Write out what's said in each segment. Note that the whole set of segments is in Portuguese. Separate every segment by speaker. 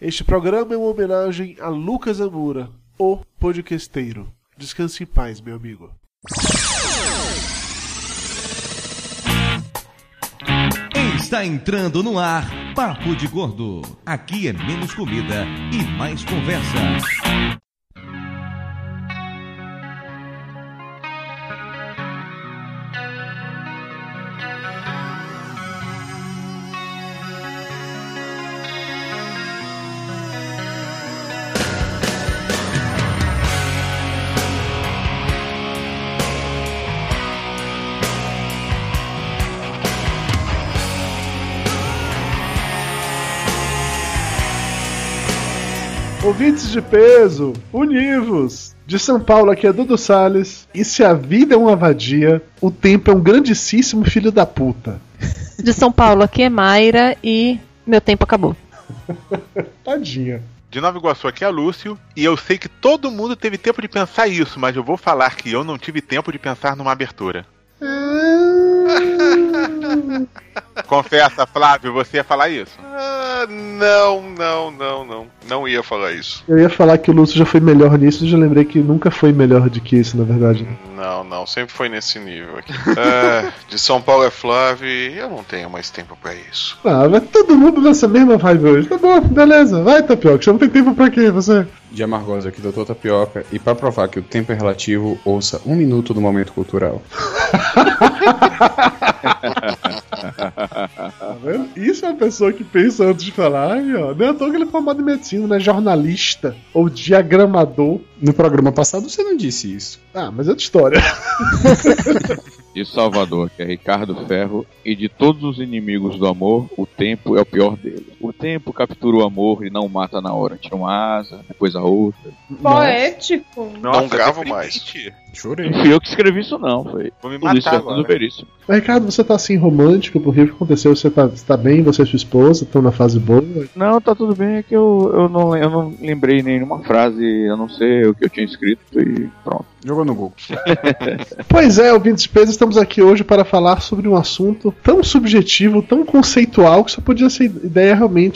Speaker 1: Este programa é uma homenagem a Lucas Amura, o podcasteiro. Descanse em paz, meu amigo.
Speaker 2: Está entrando no ar Papo de Gordo. Aqui é menos comida e mais conversa.
Speaker 1: De peso, univos! De São Paulo, aqui é Dudu Salles. E se a vida é uma vadia, o tempo é um grandíssimo filho da puta.
Speaker 3: De São Paulo, aqui é Mayra e meu tempo acabou.
Speaker 1: Tadinha.
Speaker 4: De Nova Iguaçu aqui é Lúcio, e eu sei que todo mundo teve tempo de pensar isso, mas eu vou falar que eu não tive tempo de pensar numa abertura. Confessa, Flávio, você ia falar isso?
Speaker 5: Ah, não, não, não, não. Não ia falar isso.
Speaker 1: Eu ia falar que o Lúcio já foi melhor nisso, e já lembrei que nunca foi melhor do que isso, na verdade.
Speaker 5: Não, não, sempre foi nesse nível aqui. Ah, de São Paulo é Flávio e eu não tenho mais tempo pra isso.
Speaker 1: Ah, vai todo mundo nessa mesma vibe hoje. Tá bom, beleza. Vai, Tapioca. Você não tem tempo pra quê, você?
Speaker 6: De Amargosa aqui, Doutor Tapioca. E para provar que o tempo é relativo, ouça um minuto do momento cultural.
Speaker 1: Tá vendo? Isso é uma pessoa que pensa antes de falar, ai, ó. Não é à toa que ele é formado em medicina, né? Jornalista ou diagramador.
Speaker 6: No programa passado você não disse isso.
Speaker 1: Ah, mas é outra história.
Speaker 7: de Salvador, que é Ricardo Ferro, e de todos os inimigos do amor, o tempo é o pior deles. O tempo captura o amor e não mata na hora. Tira uma asa, depois a outra.
Speaker 8: Poético.
Speaker 4: Nossa,
Speaker 5: não gravo
Speaker 4: deprimente.
Speaker 5: mais.
Speaker 6: Chorei.
Speaker 7: Não fui eu que escrevi isso, não. Foi
Speaker 4: Vou me
Speaker 7: o Luiz
Speaker 4: matar
Speaker 7: Fernando
Speaker 4: agora.
Speaker 7: Veríssimo.
Speaker 1: Ricardo, você tá assim romântico por rio? O que aconteceu? Você tá, você tá bem? Você e sua esposa estão na fase boa?
Speaker 7: Não, tá tudo bem, é que eu, eu, não, eu não lembrei nenhuma frase, a não ser o que eu tinha escrito e pronto.
Speaker 6: Jogou no Google.
Speaker 1: Pois é, ouvintes de peso, estamos aqui hoje para falar sobre um assunto tão subjetivo, tão conceitual, que só podia ser ideia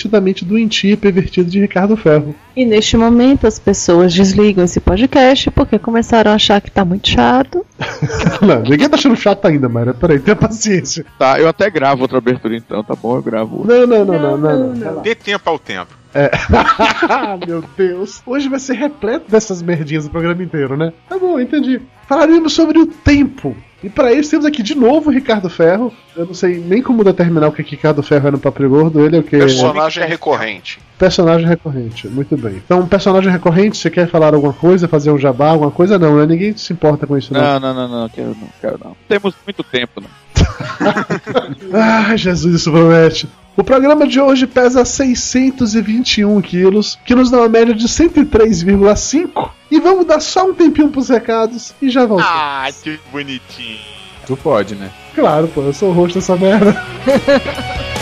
Speaker 1: da mente doentia e pervertida de Ricardo Ferro.
Speaker 3: E neste momento as pessoas desligam esse podcast porque começaram a achar que tá muito chato.
Speaker 1: Não, ninguém tá achando chato ainda, Mayra. Peraí, tenha paciência.
Speaker 7: Tá, eu até gravo outra abertura então, tá bom? Eu gravo.
Speaker 1: Não, não, não, não, não. não,
Speaker 4: Dê tempo ao tempo.
Speaker 1: Ah, meu Deus. Hoje vai ser repleto dessas merdinhas o programa inteiro, né? Tá bom, entendi. Falaremos sobre o tempo. E para isso temos aqui de novo o Ricardo Ferro. Eu não sei nem como determinar o que Ricardo Ferro é no Papo Gordo. Ele é o que?
Speaker 5: Personagem recorrente.
Speaker 1: Personagem recorrente. Muito bem. Então, personagem recorrente, você quer falar alguma coisa, fazer um jabá, alguma coisa? Não, né? Ninguém se importa com isso, não.
Speaker 7: Não, não, não, não, quero não, quero não. Temos muito tempo, né?
Speaker 1: Ai, Jesus, isso promete. O programa de hoje pesa 621 quilos, que nos dá uma média de 103,5. E vamos dar só um tempinho pros recados e já voltamos.
Speaker 4: Ah, que bonitinho.
Speaker 6: Tu pode, né?
Speaker 1: Claro, pô, eu sou o rosto dessa merda.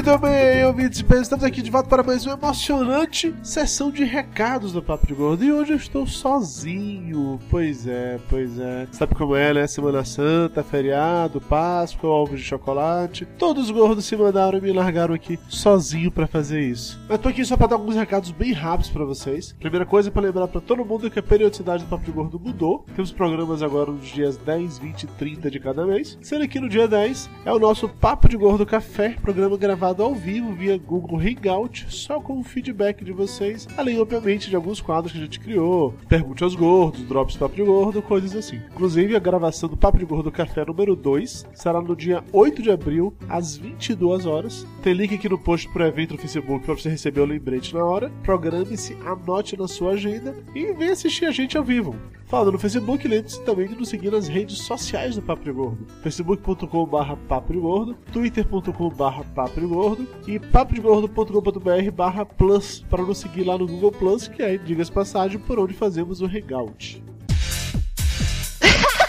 Speaker 1: Muito bem, ouvintes estamos aqui de volta para mais uma emocionante sessão de recados do Papo de Gordo. E hoje eu estou sozinho. Pois é, pois é. Sabe como é, né? Semana Santa, feriado, Páscoa, ovos de chocolate. Todos os gordos se mandaram e me largaram aqui sozinho para fazer isso. Eu tô aqui só para dar alguns recados bem rápidos para vocês. Primeira coisa, para lembrar para todo mundo que a periodicidade do Papo de Gordo mudou. Temos programas agora nos dias 10, 20 e 30 de cada mês. Sendo que no dia 10 é o nosso Papo de Gordo Café, programa gravado gravado ao vivo via Google Hangout, só com o feedback de vocês, além, obviamente, de alguns quadros que a gente criou, Pergunte aos Gordos, Drops Papo de Gordo, coisas assim. Inclusive, a gravação do Papo de Gordo Café número 2 será no dia 8 de abril, às 22 horas. Tem link aqui no post pro evento no Facebook para você receber o lembrete na hora. Programe-se, anote na sua agenda e venha assistir a gente ao vivo. Falando no Facebook, lembre-se também de nos seguir nas redes sociais do Papo de Gordo. facebook.com.br Papo de Gordo, twitter.com.br Papo e papodegordo.com.br barra plus para nos seguir lá no Google Plus, que é, diga-se passagem, por onde fazemos o Hangout.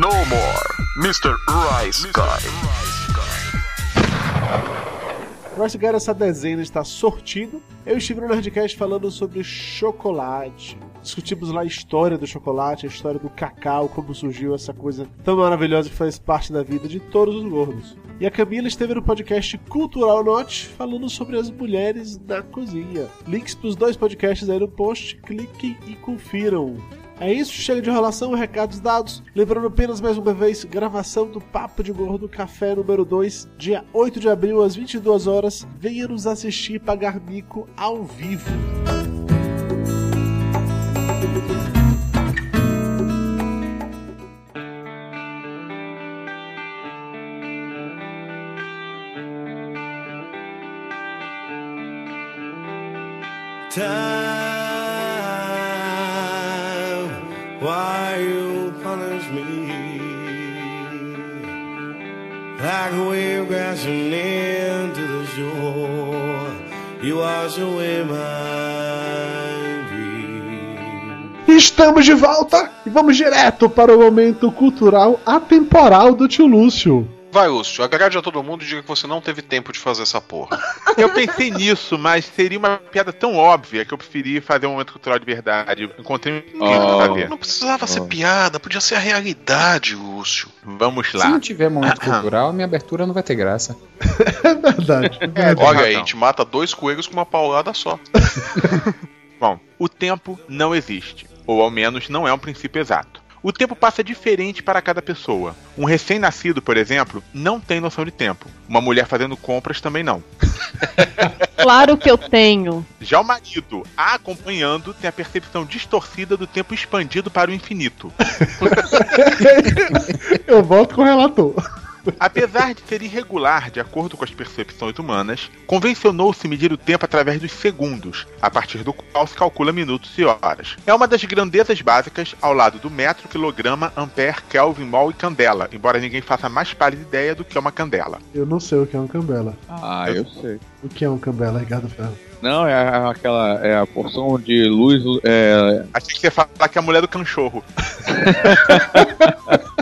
Speaker 8: No more, Mr. Rice Guy.
Speaker 1: Rice Guy, essa dezena está sortindo. Eu estive no Nerdcast falando sobre chocolate. Discutimos lá a história do chocolate, a história do cacau, como surgiu essa coisa tão maravilhosa que faz parte da vida de todos os gordos. E a Camila esteve no podcast Cultural Note falando sobre as mulheres na cozinha. Links para os dois podcasts aí no post, cliquem e confiram. É isso, chega de enrolação, recados dados. Lembrando apenas mais uma vez, gravação do Papo de Gordo Café número 2, dia 8 de abril às 22 horas. Venha nos assistir e pagar mico ao vivo.
Speaker 9: Time. Why you punish me? Like a wave crashing into the shore, you wash away my dream.
Speaker 1: Estamos de volta e vamos direto para o momento cultural atemporal do tio Lúcio.
Speaker 5: Vai, Lúcio, agrade a todo mundo e diga que você não teve tempo de fazer essa porra.
Speaker 4: Eu pensei nisso, mas seria uma piada tão óbvia que eu preferi fazer um momento cultural de verdade. Encontrei um ninguém pra fazer.
Speaker 5: Não precisava ser piada, podia ser a realidade, Lúcio.
Speaker 4: Vamos
Speaker 6: Se
Speaker 4: lá.
Speaker 6: não tiver momento cultural, minha abertura não vai ter graça.
Speaker 1: É verdade.
Speaker 5: Olha aí, a gente mata dois coelhos com uma paulada só.
Speaker 4: Bom, o tempo não existe, ou ao menos não é um princípio exato. O tempo passa diferente para cada pessoa. Um recém-nascido, por exemplo, não tem noção de tempo. Uma mulher fazendo compras também não.
Speaker 3: Claro que eu tenho.
Speaker 4: Já o marido, a acompanhando, tem a percepção distorcida do tempo expandido para o infinito.
Speaker 1: Eu volto com o relator.
Speaker 4: Apesar de ser irregular de acordo com as percepções humanas, convencionou-se medir o tempo através dos segundos, a partir do qual se calcula minutos e horas. É uma das grandezas básicas ao lado do metro, quilograma, ampere, kelvin, mol e candela, embora ninguém faça mais pálida ideia do que é uma candela.
Speaker 1: Eu não sei o que é um cambela.
Speaker 7: Ah, eu sei.
Speaker 1: O que é um cambela, Ricardo Ferro?
Speaker 7: Não, é aquela. É a porção de luz. É,
Speaker 4: Achei que você ia falar que é a mulher do canchorro.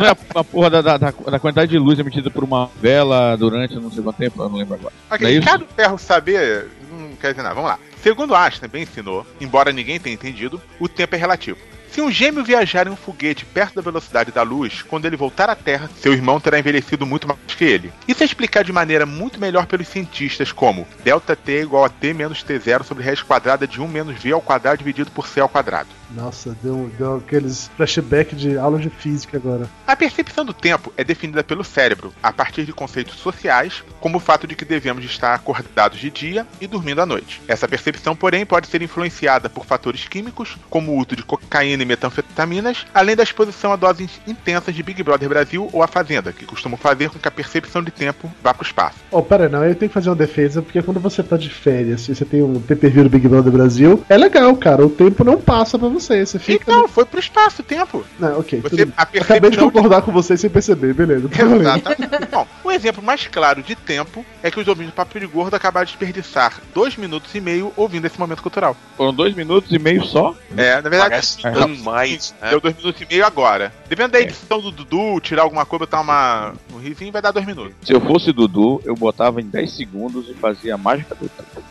Speaker 7: não é a, porra da, da, da- da quantidade de luz emitida por uma vela durante não sei quanto tempo, eu não lembro agora.
Speaker 4: Ok,
Speaker 7: Não é?
Speaker 4: Ricardo Ferro saber não quer dizer nada. Vamos lá. Segundo Einstein bem ensinou, embora ninguém tenha entendido, o tempo é relativo. Se um gêmeo viajar em um foguete perto da velocidade da luz, quando ele voltar à Terra, seu irmão terá envelhecido muito mais que ele. Isso é explicado de maneira muito melhor pelos cientistas como delta t é igual a t menos t0 sobre raiz quadrada de 1 menos v ao quadrado dividido por c ao quadrado.
Speaker 1: Nossa, deu, deu aqueles flashback de aula de física agora.
Speaker 4: A percepção do tempo é definida pelo cérebro, a partir de conceitos sociais, como o fato de que devemos estar acordados de dia e dormindo à noite. Essa percepção, porém, pode ser influenciada por fatores químicos, como o uso de cocaína e metanfetaminas, além da exposição a doses intensas de Big Brother Brasil ou A Fazenda, que costumam fazer com que a percepção de tempo vá para o espaço.
Speaker 1: Oh, pera aí, não, eu tenho que fazer uma defesa, porque quando você tá de férias e você tem um pay-per-view do Big Brother Brasil, é legal, cara, o tempo não passa pra você, você fica...
Speaker 4: Não, foi pro espaço o tempo.
Speaker 1: Não, ok,
Speaker 4: Você- a
Speaker 1: Acabei de concordar com você sem perceber, beleza. tá.
Speaker 4: Exatamente. Bom, o exemplo mais claro de tempo é que os ouvintes do Papo de Gordo acabaram de desperdiçar dois minutos e meio ouvindo esse momento cultural.
Speaker 7: Foram dois minutos e meio só?
Speaker 4: É, na verdade.
Speaker 5: Parece
Speaker 4: é,
Speaker 5: mais, né?
Speaker 4: Deu dois minutos e meio agora. Dependendo da edição do Dudu, tirar alguma coisa, botar uma, um risinho, vai dar dois minutos.
Speaker 7: Se eu fosse Dudu, eu botava em 10 segundos e fazia a mágica do tempo.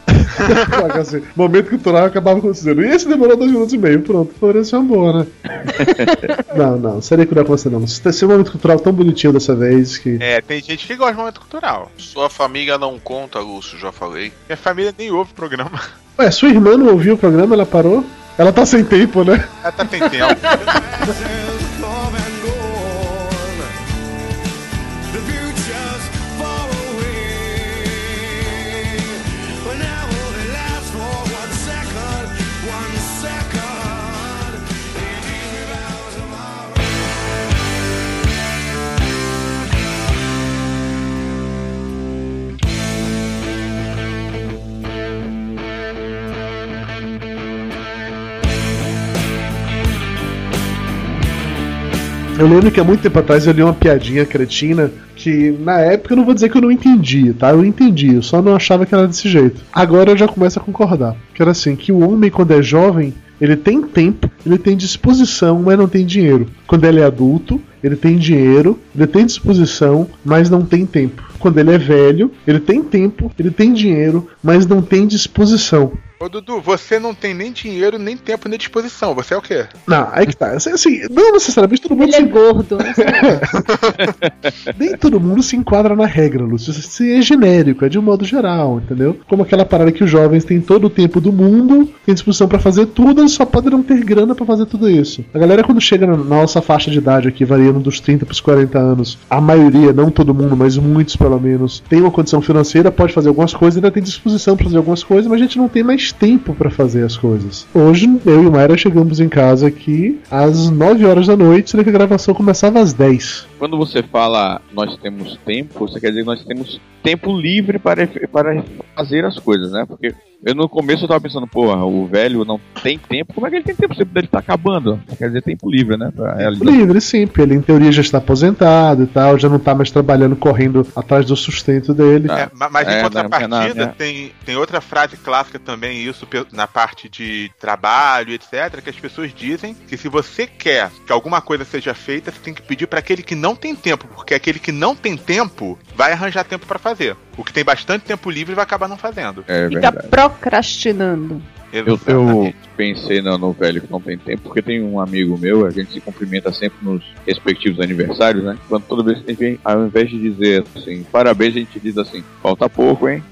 Speaker 1: Assim, momento cultural acabava acontecendo. E esse demorou dois minutos e meio, pronto, ser uma boa, né? não, não, seria que não aconteceu não. Esse esse momento cultural tão bonitinho dessa vez que.
Speaker 4: É, tem gente que gosta de momento cultural.
Speaker 5: Sua família não conta, Lúcio, já falei.
Speaker 4: Minha família nem ouve o programa.
Speaker 1: Ué, sua irmã não ouviu o programa, ela parou? Ela tá sem tempo, né?
Speaker 4: Ela tá sem tempo.
Speaker 1: Eu lembro que há muito tempo atrás eu li uma piadinha cretina que na época eu não vou dizer que eu não entendi, tá? Eu entendi, eu só não achava que era desse jeito. Agora eu já começo a concordar. Que era assim, que o homem quando é jovem, ele tem tempo, ele tem disposição, mas não tem dinheiro. Quando ele é adulto, ele tem dinheiro, ele tem disposição, mas não tem tempo. Quando ele é velho, ele tem tempo, ele tem dinheiro, mas não tem disposição.
Speaker 4: Ô Dudu, você não tem nem dinheiro, nem tempo, nem disposição. Você é o quê?
Speaker 1: Não, aí que tá. Assim, assim, não necessariamente todo mundo.
Speaker 3: Ele
Speaker 1: se...
Speaker 3: é gordo.
Speaker 1: Nem todo mundo se enquadra na regra, Lúcio. Isso é genérico, é de um modo geral, entendeu? Como aquela parada que os jovens têm todo o tempo do mundo, têm disposição pra fazer tudo, eles só podem não ter grana pra fazer tudo isso. A galera, quando chega na nossa faixa de idade aqui, variando dos 30 pros 40 anos, a maioria, não todo mundo, mas muitos pelo menos, tem uma condição financeira, pode fazer algumas coisas, ainda tem disposição pra fazer algumas coisas, mas a gente não tem mais tempo pra fazer as coisas. Hoje, eu e o Mayra chegamos em casa aqui às 9 horas da noite, sendo que a gravação começava às 10.
Speaker 7: Quando você fala nós temos tempo, você quer dizer que nós temos tempo livre para, para fazer as coisas, né? Porque eu no começo eu tava pensando, porra, o velho não tem tempo, como é que ele tem tempo? O tempo dele tá acabando. Quer dizer, tempo livre, né? Realizar.
Speaker 1: Livre, sim, porque ele em teoria já está aposentado e tal, já não tá mais trabalhando, correndo atrás do sustento dele.
Speaker 4: É, ma- mas
Speaker 7: É,
Speaker 4: em
Speaker 7: não,
Speaker 4: contrapartida,
Speaker 7: não, é.
Speaker 4: tem, tem outra frase clássica também, isso na parte de trabalho, etc., que as pessoas dizem que se você quer que alguma coisa seja feita, você tem que pedir para aquele que não tem tempo, porque aquele que não tem tempo vai arranjar tempo para fazer. O que tem bastante tempo livre vai acabar não fazendo.
Speaker 7: É
Speaker 3: Fica
Speaker 7: verdade.
Speaker 3: procrastinando.
Speaker 7: Eu, eu pensei no, no velho que não tem tempo, porque tem um amigo meu, a gente se cumprimenta sempre nos respectivos aniversários, né? Quando toda vez que a gente vem, ao invés de dizer assim, parabéns, a gente diz assim, falta pouco, hein?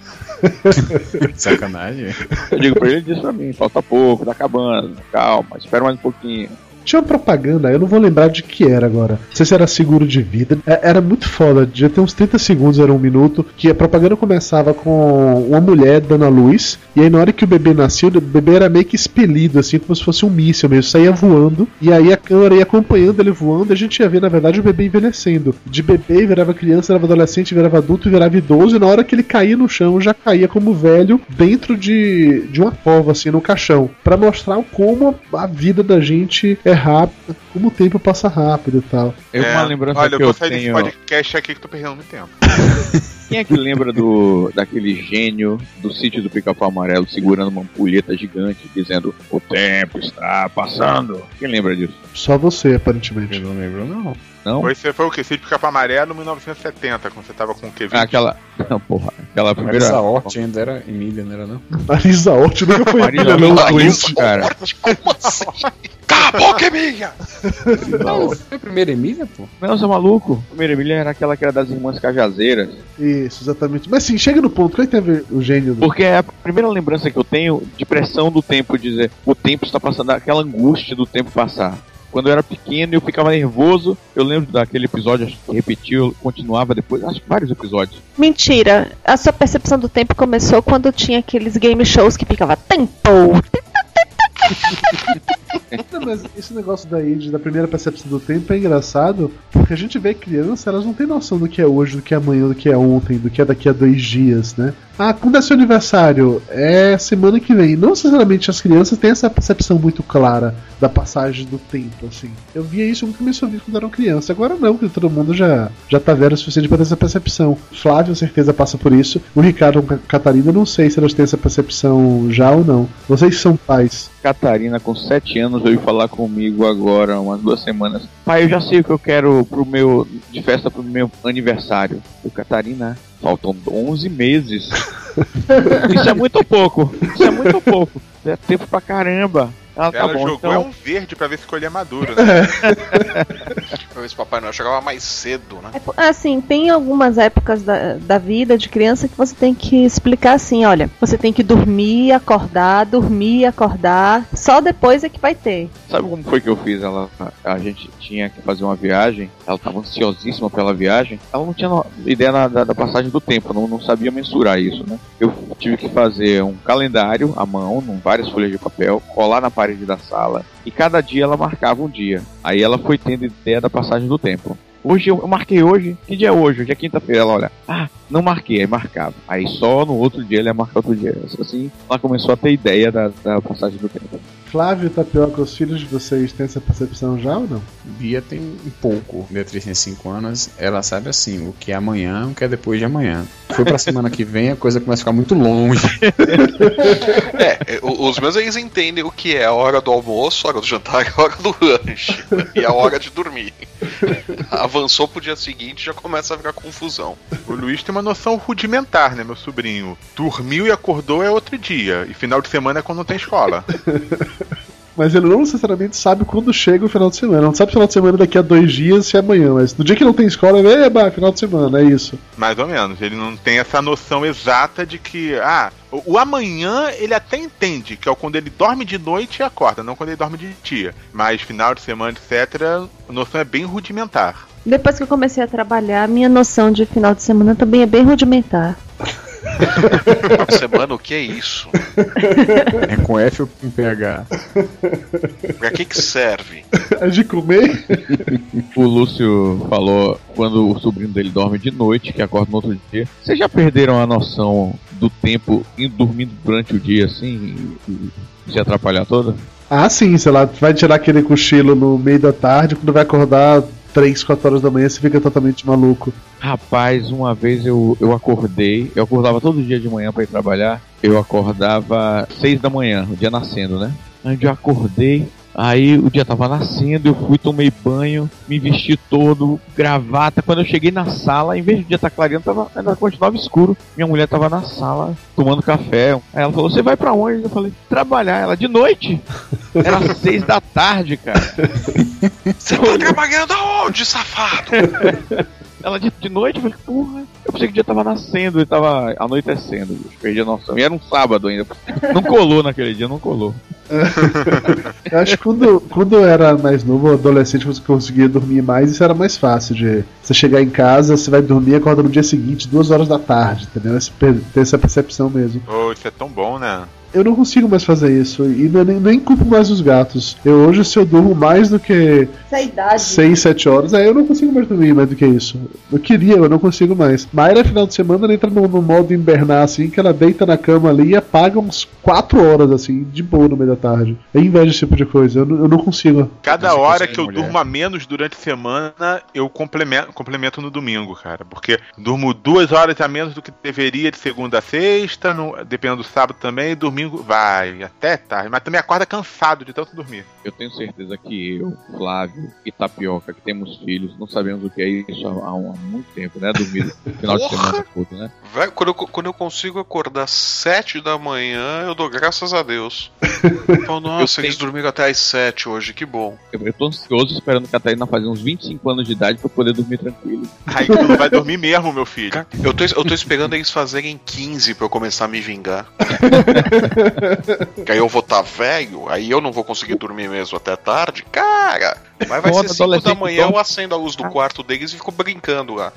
Speaker 6: Sacanagem.
Speaker 7: Eu digo pra ele, ele diz pra mim, falta pouco, tá acabando, calma, espera mais um pouquinho.
Speaker 1: Tinha uma propaganda, eu não vou lembrar de que era agora. Não sei se era seguro de vida. É- Era muito foda, devia ter uns 30 segundos, era um minuto. Que a propaganda começava com uma mulher dando a luz. E aí, na hora que o bebê nasceu, o bebê era meio que expelido, assim, como se fosse um míssil mesmo. Saía voando. E aí a câmera ia acompanhando ele voando. E a gente ia ver, na verdade, o bebê envelhecendo. De bebê, virava criança, virava adolescente, virava adulto, virava idoso. E na hora que ele caía no chão, já caía como velho dentro de, de uma cova, assim, no caixão. Pra mostrar como a vida da gente é rápida, como o tempo passa rápido e tal.
Speaker 7: É uma lembrança
Speaker 4: Olha,
Speaker 7: que
Speaker 4: eu vou
Speaker 7: eu
Speaker 4: sair desse
Speaker 7: tenho.
Speaker 4: podcast aqui que tô perdendo muito tempo.
Speaker 7: Quem é que lembra do daquele gênio do sítio do Pica-Pau Amarelo segurando uma ampulheta gigante dizendo o tempo está passando? Quem lembra disso?
Speaker 1: Só você, aparentemente.
Speaker 6: Eu não lembro, não.
Speaker 7: Não?
Speaker 4: Foi, você foi o que? Sítio Capa Amarelo 1970, quando você tava com o Kevin.
Speaker 7: Ah, aquela. Não, porra. Aquela primeira.
Speaker 6: Marisa Hort ainda era Emília, não era não?
Speaker 1: Marisa Hort nunca foi
Speaker 7: Marisa
Speaker 1: filha, não, doente.
Speaker 7: cara.
Speaker 5: Cala a boca, Emília!
Speaker 6: Não, foi a primeira Emília, pô?
Speaker 7: Não, você é maluco? A primeira Emília era aquela que era das irmãs Cajazeiras.
Speaker 1: Isso, exatamente. Mas sim, chega no ponto. Qual é que tem a ver o gênio do.
Speaker 7: Porque é a primeira lembrança que eu tenho de pressão do tempo, dizer o tempo está passando, aquela angústia do tempo passar. Quando eu era pequeno eu ficava nervoso, eu lembro daquele episódio, acho que repetiu, continuava depois, acho que vários episódios.
Speaker 3: Mentira, a sua percepção do tempo começou quando tinha aqueles game shows que ficava tempo.
Speaker 1: Não, mas esse negócio daí de, da primeira percepção do tempo é engraçado, porque a gente vê criança, elas não têm noção do que é hoje, do que é amanhã, do que é ontem, do que é daqui a dois dias, né? Ah, quando é seu aniversário? É semana que vem. Não necessariamente as crianças têm essa percepção muito clara da passagem do tempo, assim. Eu via isso começo eu vi quando eram criança. Agora não, porque todo mundo já, já tá velho o suficiente para ter essa percepção. Flávio, certeza, passa por isso. O Ricardo e a Catarina, não sei se elas têm essa percepção já ou não. Vocês são pais.
Speaker 7: Catarina, com 7 anos, veio falar comigo agora, umas duas semanas. Pai, eu já sei o que eu quero pro meu de festa pro meu aniversário. Eu, Catarina, faltam 11 meses. Isso é muito pouco. Isso é muito pouco. É tempo pra caramba. Ah, tá
Speaker 4: Ela
Speaker 7: bom,
Speaker 4: jogou
Speaker 7: então.
Speaker 4: é um verde pra ver se colher maduro, né?
Speaker 5: Pra ver se o Papai Noel chegava mais cedo, né?
Speaker 3: Assim, tem algumas épocas da, da vida de criança que você tem que explicar assim, olha, você tem que dormir, acordar, dormir, acordar, só depois é que vai ter.
Speaker 7: Sabe como foi que eu fiz? Ela, a, gente tinha que fazer uma viagem, ela estava ansiosíssima pela viagem, ela não tinha ideia na- da, da passagem do tempo, não, não sabia mensurar isso, né? Eu tive que fazer um calendário à mão, com várias folhas de papel, colar na parede da sala, e cada dia ela marcava um dia. Aí ela foi tendo ideia da passagem do tempo. hoje eu, eu marquei hoje. Que dia é hoje? Hoje é quinta-feira. Ela olha, ah, não marquei, aí marcava. Aí só no outro dia ele ia marcar outro dia. Assim, ela começou a ter ideia da, da passagem do tempo.
Speaker 1: Flávio Tapioca, os filhos de vocês têm essa percepção já ou não?
Speaker 6: Bia tem um pouco. Beatriz tem 5 anos, ela sabe assim, o que é amanhã, o que é depois de amanhã. Foi pra semana que vem, a coisa começa a ficar muito longe.
Speaker 5: É, os meus eles entendem o que é a hora do almoço, a hora do jantar e a hora do lanche. E a hora de dormir. Avançou pro dia seguinte já começa a ficar confusão.
Speaker 4: O Luiz tem uma noção rudimentar, né, meu sobrinho? Dormiu e acordou é outro dia. E final de semana é quando não tem escola.
Speaker 1: Mas ele não necessariamente sabe quando chega o final de semana. Não sabe se final de semana daqui a dois dias, se é amanhã. Mas no dia que não tem escola, ele, eba, final de semana, é isso.
Speaker 4: Mais ou menos. Ele não tem essa noção exata de que, ah, o, o amanhã ele até entende, que é quando ele dorme de noite e acorda, não quando ele dorme de dia. Mas final de semana, etc., a noção é bem rudimentar.
Speaker 3: Depois que eu comecei a trabalhar, minha noção de final de semana também é bem rudimentar.
Speaker 5: Final de semana, o que é isso?
Speaker 6: É com F ou com PH?
Speaker 5: Pra que que serve?
Speaker 1: É de comer?
Speaker 7: O Lúcio falou quando o sobrinho dele dorme de noite, que acorda no outro dia. Vocês já perderam a noção do tempo indo dormindo durante o dia assim se atrapalhar toda?
Speaker 1: Ah, sim, sei lá, vai tirar aquele cochilo no meio da tarde, quando vai acordar 3, 4 horas da manhã, você fica totalmente maluco.
Speaker 7: Rapaz, uma vez eu, eu acordei, eu acordava todo dia de manhã pra ir trabalhar. Eu acordava seis da manhã, o dia nascendo, né? Aí eu acordei, aí o dia tava nascendo, eu fui, tomei banho, me vesti todo, gravata. Quando eu cheguei na sala, em vez de o dia estar clareando, tava, ainda continuava escuro. Minha mulher tava na sala tomando café. Aí ela falou: Você vai pra onde? Eu falei: Trabalhar. Ela de noite. Era seis da tarde, cara.
Speaker 5: Você tá trabalhando aonde, safado?
Speaker 7: Ela de, de noite, eu falei, porra, eu pensei que o dia tava nascendo e tava anoitecendo, bicho. Perdi a noção. E era um sábado ainda. Não colou naquele dia, não colou.
Speaker 1: Eu acho que quando, quando eu era mais novo, adolescente, você conseguia dormir mais, isso era mais fácil de você chegar em casa, você vai dormir e acorda no dia seguinte, duas horas da tarde, entendeu? Ter essa percepção mesmo.
Speaker 4: Oh, isso é tão bom, né?
Speaker 1: Eu não consigo mais fazer isso, e não, é nem, nem culpo mais os gatos. Eu hoje, se eu durmo mais do que
Speaker 3: Essa idade.
Speaker 1: 6, 7 horas, aí eu não consigo mais dormir mais do que isso. Eu queria, eu não consigo mais. Mayra, final de semana, ela entra no, no modo invernar, assim, que ela deita na cama ali e apaga uns 4 horas, assim, de boa no meio da tarde. Eu invejo esse tipo de coisa, eu, não- eu não consigo.
Speaker 4: Cada
Speaker 6: Você
Speaker 4: hora que eu
Speaker 6: mulher?
Speaker 4: durmo a menos durante a semana, eu complemento, complemento no domingo, cara. Porque durmo duas horas a menos do que deveria de segunda a sexta, no, dependendo do sábado também, e domingo vai até tarde. Mas também acorda cansado de tanto dormir.
Speaker 7: Eu tenho certeza que eu, Flávio e Tapioca, que temos filhos, não sabemos o que é isso há, há muito tempo, né? Dormir no final de
Speaker 5: Porra!
Speaker 7: semana todo, né?
Speaker 5: Velho, quando, eu, quando eu consigo acordar sete da manhã, eu dou graças a Deus. Então, nossa,
Speaker 7: Eu
Speaker 5: eles dormiram até às sete hoje, que bom.
Speaker 7: Eu, eu tô ansioso esperando a Catarina fazer uns 25 anos de idade pra poder dormir tranquilo.
Speaker 4: Aí tu não vai dormir mesmo, meu filho.
Speaker 5: Eu tô, eu tô esperando eles fazerem 15 pra eu começar a me vingar. que aí eu vou estar velho, aí eu não vou conseguir dormir mesmo até tarde. Cara, mas vai
Speaker 7: Foda,
Speaker 5: ser 5 da manhã,
Speaker 7: dorme.
Speaker 5: eu acendo a luz do quarto deles e fico brincando lá.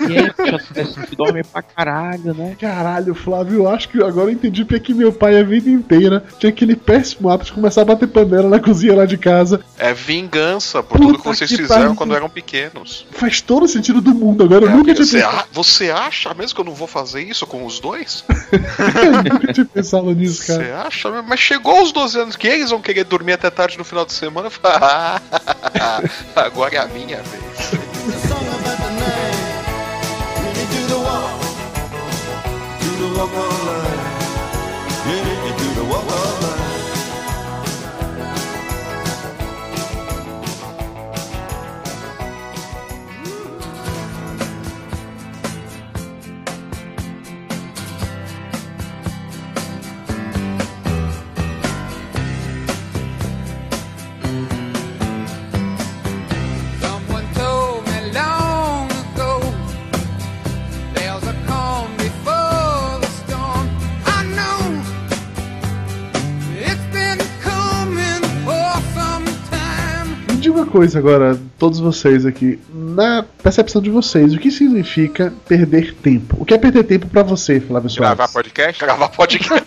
Speaker 7: E que dorme pra caralho, né?
Speaker 1: Caralho, Flávio, eu acho que agora eu entendi porque que meu pai a vida inteira tinha aquele péssimo hábito de começar a bater panela na cozinha lá de casa.
Speaker 5: É vingança por
Speaker 1: Puta
Speaker 5: tudo que vocês
Speaker 1: que
Speaker 5: fizeram quando eram pequenos.
Speaker 1: Faz todo o sentido do mundo agora, eu nunca tinha
Speaker 5: Você, a- você acha mesmo que eu não vou fazer isso com os dois?
Speaker 1: eu nunca tinha pensado nisso, cara.
Speaker 5: Você acha mesmo? Mas chegou aos 12 anos que eles vão querer dormir até tarde no final de semana. eu falo, "Ah, agora é a minha vez.
Speaker 1: Coisa agora, todos vocês aqui. Na percepção de vocês, o que significa perder tempo? O que é perder tempo pra você, Flávio Soares?
Speaker 4: Gravar podcast?
Speaker 5: Gravar podcast.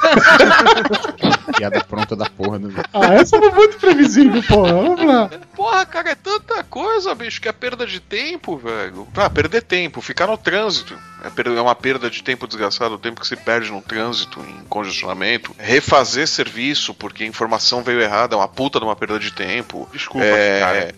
Speaker 6: Piada pronta da porra. Do...
Speaker 1: Ah, essa foi muito previsível, porra. Vamos lá.
Speaker 5: Porra, cara, é tanta coisa, bicho, que é perda de tempo, velho. Ah, perder tempo, ficar no trânsito. É é uma perda de tempo desgraçado, o tempo que se perde no trânsito, em congestionamento. Refazer serviço porque a informação veio errada, é uma puta de uma perda de tempo.
Speaker 4: Desculpa,
Speaker 5: É...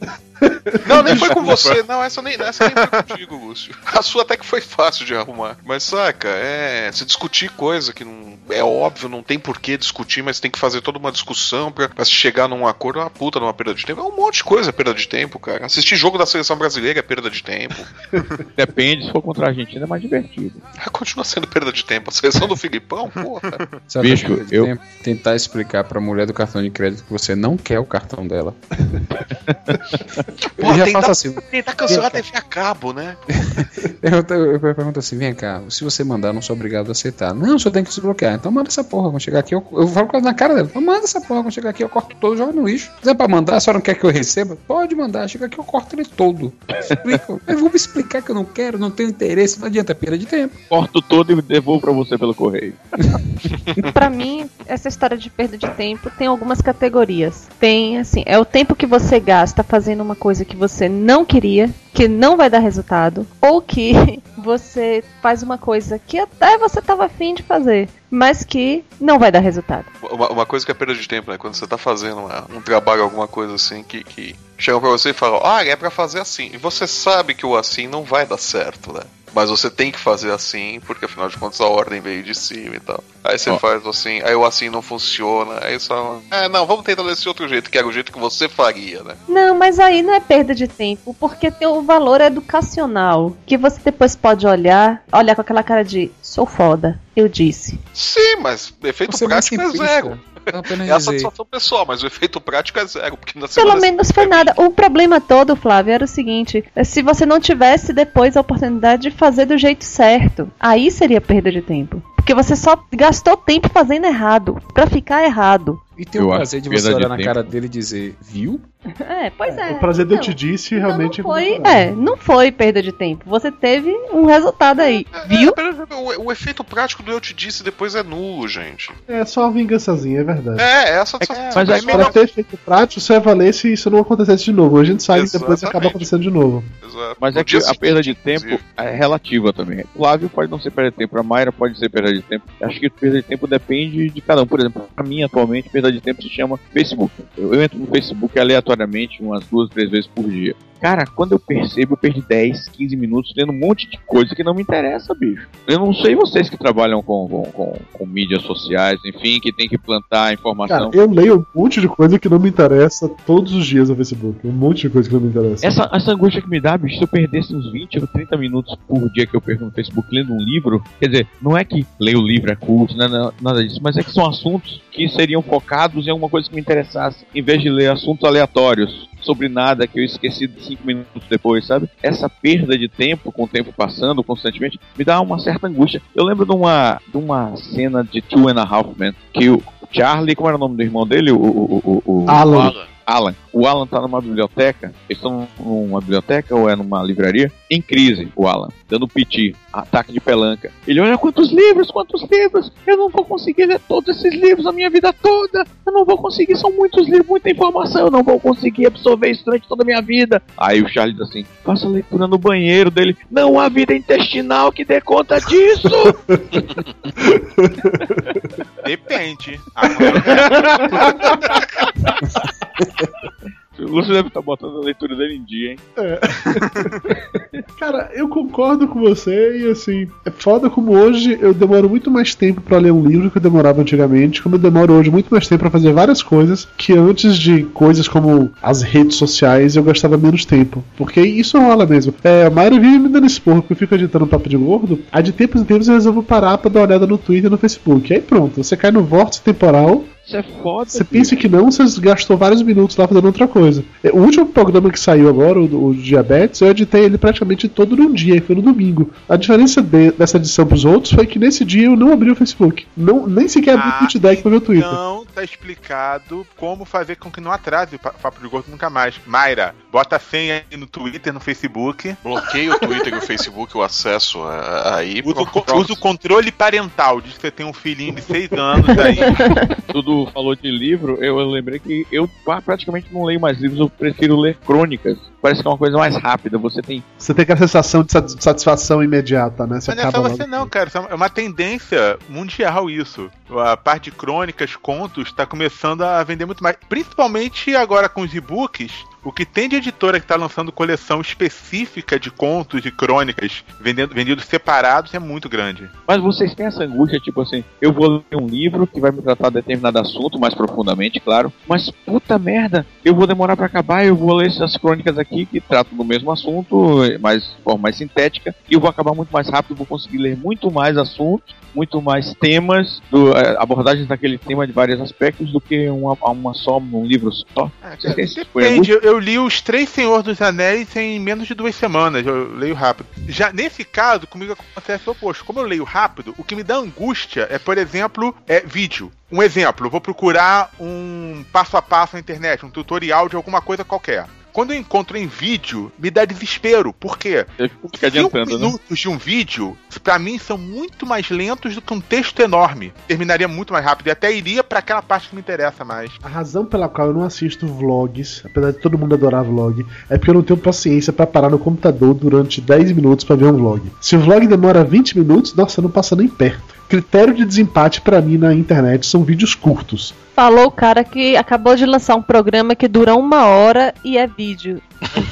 Speaker 5: Não, nem foi com você. Não, essa nem, essa nem foi contigo, Lúcio. A sua até que foi fácil de arrumar. Mas saca, é. Se discutir coisa que não. É óbvio, não tem por que discutir, mas tem que fazer toda uma discussão pra, pra se chegar num acordo, é uma puta numa perda de tempo. É um monte de coisa perda de tempo, cara. Assistir jogo da seleção brasileira é perda de tempo.
Speaker 7: Depende, se for contra a Argentina é mais divertido.
Speaker 5: Continua sendo perda de tempo. A seleção do Filipão, porra.
Speaker 6: Sabe,
Speaker 7: Bicho, eu-?
Speaker 6: Tentar explicar pra mulher do cartão de crédito que você não quer o cartão dela.
Speaker 5: Porra,
Speaker 6: eu já
Speaker 5: tentar,
Speaker 6: faço assim.
Speaker 5: tentar cancelar a TV a cabo, né?
Speaker 6: Eu, eu, eu pergunto assim: vem cá, se você mandar, eu não sou obrigado a aceitar. Não, só tem que desbloquear. Então manda essa porra. Quando chegar aqui, eu, eu falo na cara dela. Então manda essa porra. Quando chegar aqui, eu corto todo jogo no lixo. Se é pra mandar, a senhora não quer que eu receba? Pode mandar. Chega aqui, eu corto ele todo. Explico. Eu vou me explicar que eu não quero, não tenho interesse. Não adianta, é perda de tempo.
Speaker 7: Corto todo e devolvo pra você pelo correio.
Speaker 3: Pra mim, essa história de perda de tempo tem algumas categorias. Tem, assim, é o tempo que você gasta fazendo uma coisa que você não queria, que não vai dar resultado, ou que você faz uma coisa que até você tava afim de fazer, mas que não vai dar resultado.
Speaker 5: Uma, uma coisa que é perda de tempo, né? Quando você tá fazendo uma- um trabalho, alguma coisa assim, que, que chegam pra você e falam, ah, é pra fazer assim. E você sabe que o assim não vai dar certo, né? Mas você tem que fazer assim, porque afinal de contas a ordem veio de cima e tal. Aí você
Speaker 7: Ó.
Speaker 5: faz o assim, aí o assim não funciona, aí só. É, não, vamos tentar desse outro jeito, que era o jeito que você faria, né?
Speaker 3: Não, mas aí não é perda de tempo, porque tem o valor educacional, que você depois pode olhar, olhar com aquela cara de sou foda, eu disse.
Speaker 5: Sim, mas efeito
Speaker 6: Você é
Speaker 5: prático é zero. É a satisfação pessoal, mas o efeito prático é zero, porque na
Speaker 3: Pelo menos foi nada. O problema todo, Flávio, era o seguinte: é se você não tivesse depois a oportunidade de fazer do jeito certo, aí seria perda de tempo. Porque você só gastou tempo fazendo errado, pra ficar errado.
Speaker 6: E tem
Speaker 7: Eu
Speaker 6: o prazer de você
Speaker 7: de
Speaker 6: olhar na
Speaker 7: tempo.
Speaker 6: cara dele e dizer, viu?
Speaker 3: É, pois é.
Speaker 1: O prazer de eu te disse
Speaker 3: então
Speaker 1: realmente
Speaker 3: não foi,
Speaker 1: incomparável.
Speaker 3: é, não foi perda de tempo. Você teve um resultado aí, viu?
Speaker 5: É, o, o efeito prático do eu te disse depois é nulo, gente.
Speaker 1: É só uma vingançazinha, é verdade.
Speaker 5: É, é a satisfação
Speaker 7: mas é
Speaker 5: pessoal.
Speaker 1: Para ter feito prático, só ia valer se isso não acontecesse de novo. A gente sabe que depois acaba acontecendo de novo.
Speaker 5: Exato.
Speaker 7: Mas
Speaker 5: No
Speaker 7: é que a perda de tempo
Speaker 5: inclusive.
Speaker 7: é relativa também. Flávio pode não ser perda de tempo, a Mayra pode ser perda de tempo. Acho que perda de tempo depende de cada um. Por exemplo, pra mim atualmente, perda de tempo se chama Facebook. Eu, eu entro no Facebook aleatoriamente umas duas, três vezes por dia. Cara, quando eu percebo, eu perdi 10, 15 minutos lendo um monte de coisa que não me interessa, bicho. Eu não sei vocês que trabalham com, com, com, com mídias sociais, enfim, que tem que plantar
Speaker 1: Cara,
Speaker 7: informação.
Speaker 1: eu leio um monte de coisa que não me interessa todos os dias no Facebook. Um monte de coisa que não me interessa.
Speaker 7: Essa, essa angústia que me dá, bicho, se eu perdesse uns 20 ou 30 minutos por dia que eu perco no Facebook lendo um livro, quer dizer, não é que ler o livro é curto, não é na- nada disso, mas é que são assuntos que seriam focados em alguma coisa que me interessasse, em vez de ler assuntos aleatórios sobre nada que eu esqueci 5 minutos depois, sabe? Essa perda de tempo, com o tempo passando constantemente, me dá uma certa angústia. Eu lembro de uma, de uma cena de Two and a Half Men, que o Charlie, como era o nome do irmão dele? O, o, o, o- o-
Speaker 1: Alan.
Speaker 7: Alan. O Alan tá numa biblioteca. Eles estão numa biblioteca ou é numa livraria? Em crise, o Alan. Dando piti. Ataque de pelanca. Ele olha quantos livros, quantos livros. Eu não vou conseguir ler todos esses livros a minha vida toda. Eu não vou conseguir, são muitos livros, muita informação. Eu não vou conseguir absorver isso durante toda a minha vida. Aí o Charlie diz assim: faça a leitura no banheiro dele. Não há vida intestinal que dê conta disso.
Speaker 4: Depende.
Speaker 7: o Lúcio deve estar botando a leitura dele em dia, hein?
Speaker 1: Cara, eu concordo com você e assim, é foda como hoje eu demoro muito mais tempo pra ler um livro que eu demorava antigamente, como eu demoro hoje muito mais tempo pra fazer várias coisas que antes de coisas como as redes sociais eu gastava menos tempo. Porque isso rola mesmo. É, a Mayra vive me dando esporro porque eu fico editando papo de gordo, aí de tempos em tempos eu resolvo parar pra dar uma olhada no Twitter e no Facebook. Aí pronto, você cai no vórtice temporal
Speaker 7: Isso é foda.
Speaker 1: você pensa que não, você gastou vários minutos lá fazendo outra coisa. É, O último programa que saiu agora, o, o Diabetes, eu editei ele praticamente todo num dia, e foi no domingo. A diferença de- dessa edição pros outros foi que nesse dia eu não abri o Facebook. Não, nem sequer abri o
Speaker 4: Ah,
Speaker 1: TweetDeck pra ver o Twitter.
Speaker 4: Então tá explicado como fazer com que não atrase o pa- Papo de Gordo nunca mais. Mayra, bota a senha aí no Twitter, no Facebook.
Speaker 5: Bloqueia o Twitter e o Facebook, o acesso a- aí.
Speaker 4: Usa o, usa o controle parental. Diz que você tem um filhinho de seis anos aí.
Speaker 7: Tudo falou de livro, eu lembrei que eu praticamente não leio mais livros, eu prefiro ler crônicas. Parece que é uma coisa mais rápida. Você tem.
Speaker 1: Você tem aquela sensação de sat- satisfação imediata, né? Você
Speaker 4: Mas não é só você
Speaker 1: logo.
Speaker 4: não, cara. Isso É uma tendência mundial isso. A parte de crônicas, contos, tá começando a vender muito mais. Principalmente agora com os e-books. O que tem de editora que tá lançando coleção específica de contos e crônicas vendendo, vendidos separados é muito grande.
Speaker 7: Mas vocês têm essa angústia, tipo assim, eu vou ler um livro que vai me tratar de determinado assunto, mais profundamente, claro. Mas puta merda, eu vou demorar pra acabar, eu vou ler essas crônicas aqui que tratam do mesmo assunto, mas de forma mais sintética, e eu vou acabar muito mais rápido, vou conseguir ler muito mais assuntos, muito mais temas, do, eh, abordagens daquele tema de vários aspectos do que uma, uma só, um livro só. Vocês têm esse- foi
Speaker 4: Depende,
Speaker 7: angústia?
Speaker 4: eu, eu li os Três Senhores dos Anéis em menos de duas semanas, eu leio rápido. Já nesse caso, comigo acontece o oposto. Como eu leio rápido, o que me dá angústia é, por exemplo, é vídeo. Um exemplo, vou procurar um passo a passo na internet, um tutorial de alguma coisa qualquer. Quando eu encontro em vídeo, me dá desespero. Por quê?
Speaker 7: Fica
Speaker 4: Cinco
Speaker 7: né?
Speaker 4: minutos de um vídeo, pra mim, são muito mais lentos do que um texto enorme. Terminaria muito mais rápido e até iria pra aquela parte que me interessa mais.
Speaker 1: A razão pela qual eu não assisto vlogs, apesar de todo mundo adorar vlog, é porque eu não tenho paciência pra parar no computador durante 10 minutos pra ver um vlog. Se o vlog demora 20 minutos, nossa, não passa nem perto. Critério de desempate pra mim na internet são vídeos curtos.
Speaker 3: Falou o cara que acabou de lançar um programa que dura uma hora e é vídeo.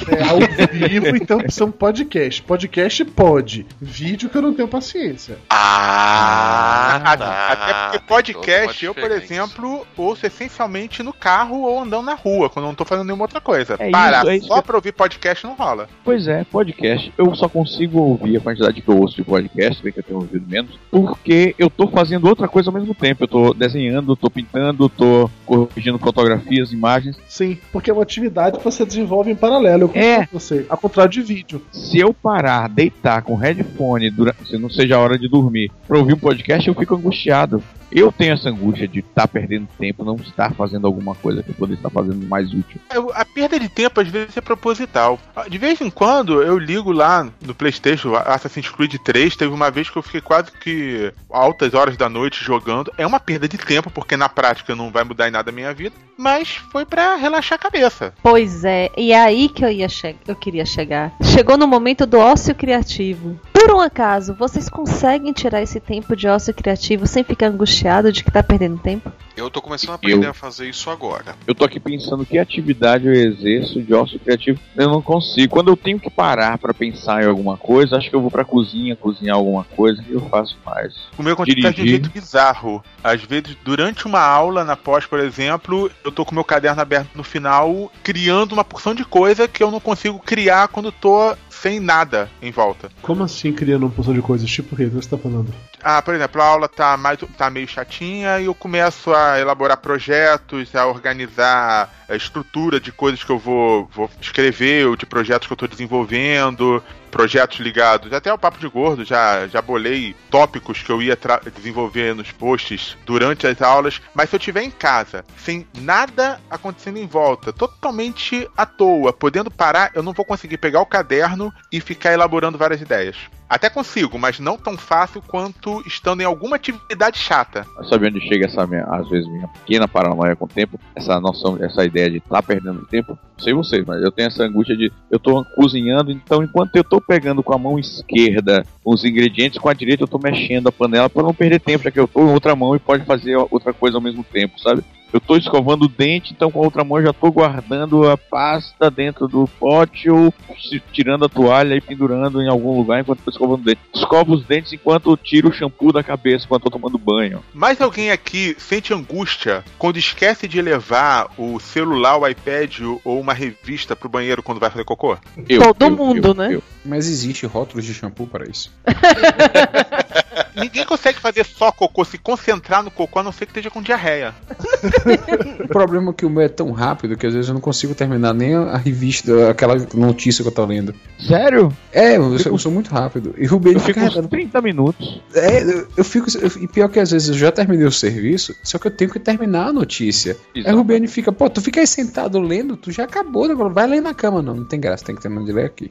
Speaker 1: É ao vivo, então são podcast. Podcast pode. Vídeo que eu não tenho paciência.
Speaker 5: Ah,
Speaker 4: Ah,
Speaker 5: tá.
Speaker 4: Até porque podcast, eu, por exemplo, ouço essencialmente no carro ou andando na rua, quando eu não tô fazendo nenhuma outra coisa.
Speaker 7: É
Speaker 4: Parar
Speaker 7: isso, é isso
Speaker 4: só pra ouvir podcast não rola.
Speaker 7: Pois é, podcast. Eu só consigo ouvir a quantidade que eu ouço de podcast, bem que eu tenho ouvido menos, porque eu tô fazendo outra coisa ao mesmo tempo. Eu tô desenhando, tô pintando, tô corrigindo fotografias, imagens.
Speaker 1: Sim, porque é uma atividade que você desenvolve em paralelo. Eu concordo
Speaker 7: É.
Speaker 1: com você. Ao contrário de vídeo.
Speaker 7: Se eu parar, deitar com headphone, durante, se não seja a hora de dormir, pra ouvir um podcast, eu fico angustiado. Eu tenho essa angústia de estar perdendo tempo, não estar fazendo alguma coisa que eu poderia estar fazendo mais útil.
Speaker 4: Eu- A perda de tempo às vezes é proposital. De vez em quando eu ligo lá no PlayStation, Assassin's Creed 3. Teve uma vez que eu fiquei quase que altas horas da noite jogando. É uma perda de tempo, porque na prática não vai mudar em nada a minha vida. Mas foi pra relaxar a cabeça.
Speaker 3: Pois é, e é aí que eu ia che eu queria chegar. Chegou no momento do ócio criativo. Por um acaso, vocês conseguem tirar esse tempo de ócio criativo sem ficar angustiado de que tá perdendo tempo?
Speaker 5: Eu tô começando a aprender
Speaker 7: Eu-
Speaker 5: a fazer isso agora.
Speaker 7: Eu tô aqui pensando que atividade eu exerço de ócio criativo. Eu não consigo. Quando eu tenho que parar pra pensar em alguma coisa, acho que eu vou pra cozinha, cozinhar alguma coisa e eu faço mais.
Speaker 4: O meu acontece de um
Speaker 7: Dirigir.
Speaker 4: jeito bizarro. Às vezes, durante uma aula, na pós, por exemplo, eu tô com meu caderno aberto no final, criando uma porção de coisa que eu não consigo criar quando tô sem nada em volta.
Speaker 1: Como assim criando uma porção de coisas? Tipo o que você tá falando?
Speaker 4: Ah, por exemplo, a aula tá, mais, tá meio chatinha e eu começo a elaborar projetos, a organizar a estrutura de coisas que eu vou, vou escrever, ou de projetos que eu tô desenvolvendo, projetos ligados. Até o Papo de Gordo, já, já bolei tópicos que eu ia desenvolver nos posts durante as aulas. Mas se eu estiver em casa, sem nada acontecendo em volta, totalmente à toa, podendo parar, eu não vou conseguir pegar o caderno e ficar elaborando várias ideias. Até consigo, mas não tão fácil quanto estando em alguma atividade chata.
Speaker 7: Sabe onde chega essa minha, às vezes, minha pequena paranoia com o tempo? Essa noção, essa ideia de estar perdendo tempo? Não sei vocês, mas eu tenho essa angústia de eu tô cozinhando, então enquanto eu tô pegando com a mão esquerda os ingredientes, com a direita eu tô mexendo a panela para não perder tempo, já que eu tô em outra mão e pode fazer outra coisa ao mesmo tempo, sabe? Eu tô escovando o dente, então com a outra mão eu já tô guardando a pasta dentro do pote ou se- tirando a toalha e pendurando em algum lugar enquanto tô escovando o dente. Escovo os dentes enquanto eu tiro o shampoo da cabeça enquanto tô tomando banho.
Speaker 4: Mas alguém aqui sente angústia quando esquece de levar o celular, o iPad ou uma revista pro banheiro quando vai fazer cocô?
Speaker 3: Todo mundo, né?
Speaker 6: Mas existe rótulos de shampoo para isso.
Speaker 4: Ninguém consegue fazer só cocô, se concentrar no cocô, a não ser que esteja com diarreia.
Speaker 6: O problema é que o meu é tão rápido que às vezes eu não consigo terminar nem a revista, aquela notícia que eu tô lendo.
Speaker 7: Sério?
Speaker 6: É, eu, sou, eu sou muito rápido. E o Ben
Speaker 7: Eu
Speaker 6: fica
Speaker 7: fico uns 30 minutos.
Speaker 6: É, eu, eu fico. eu- e pior que às vezes eu já terminei o serviço, só que eu tenho que terminar a notícia. Aí o Rubiane fica, pô, tu fica aí sentado lendo, tu já acabou, né? vai ler na cama. Não, não tem graça, tem que terminar de ler aqui.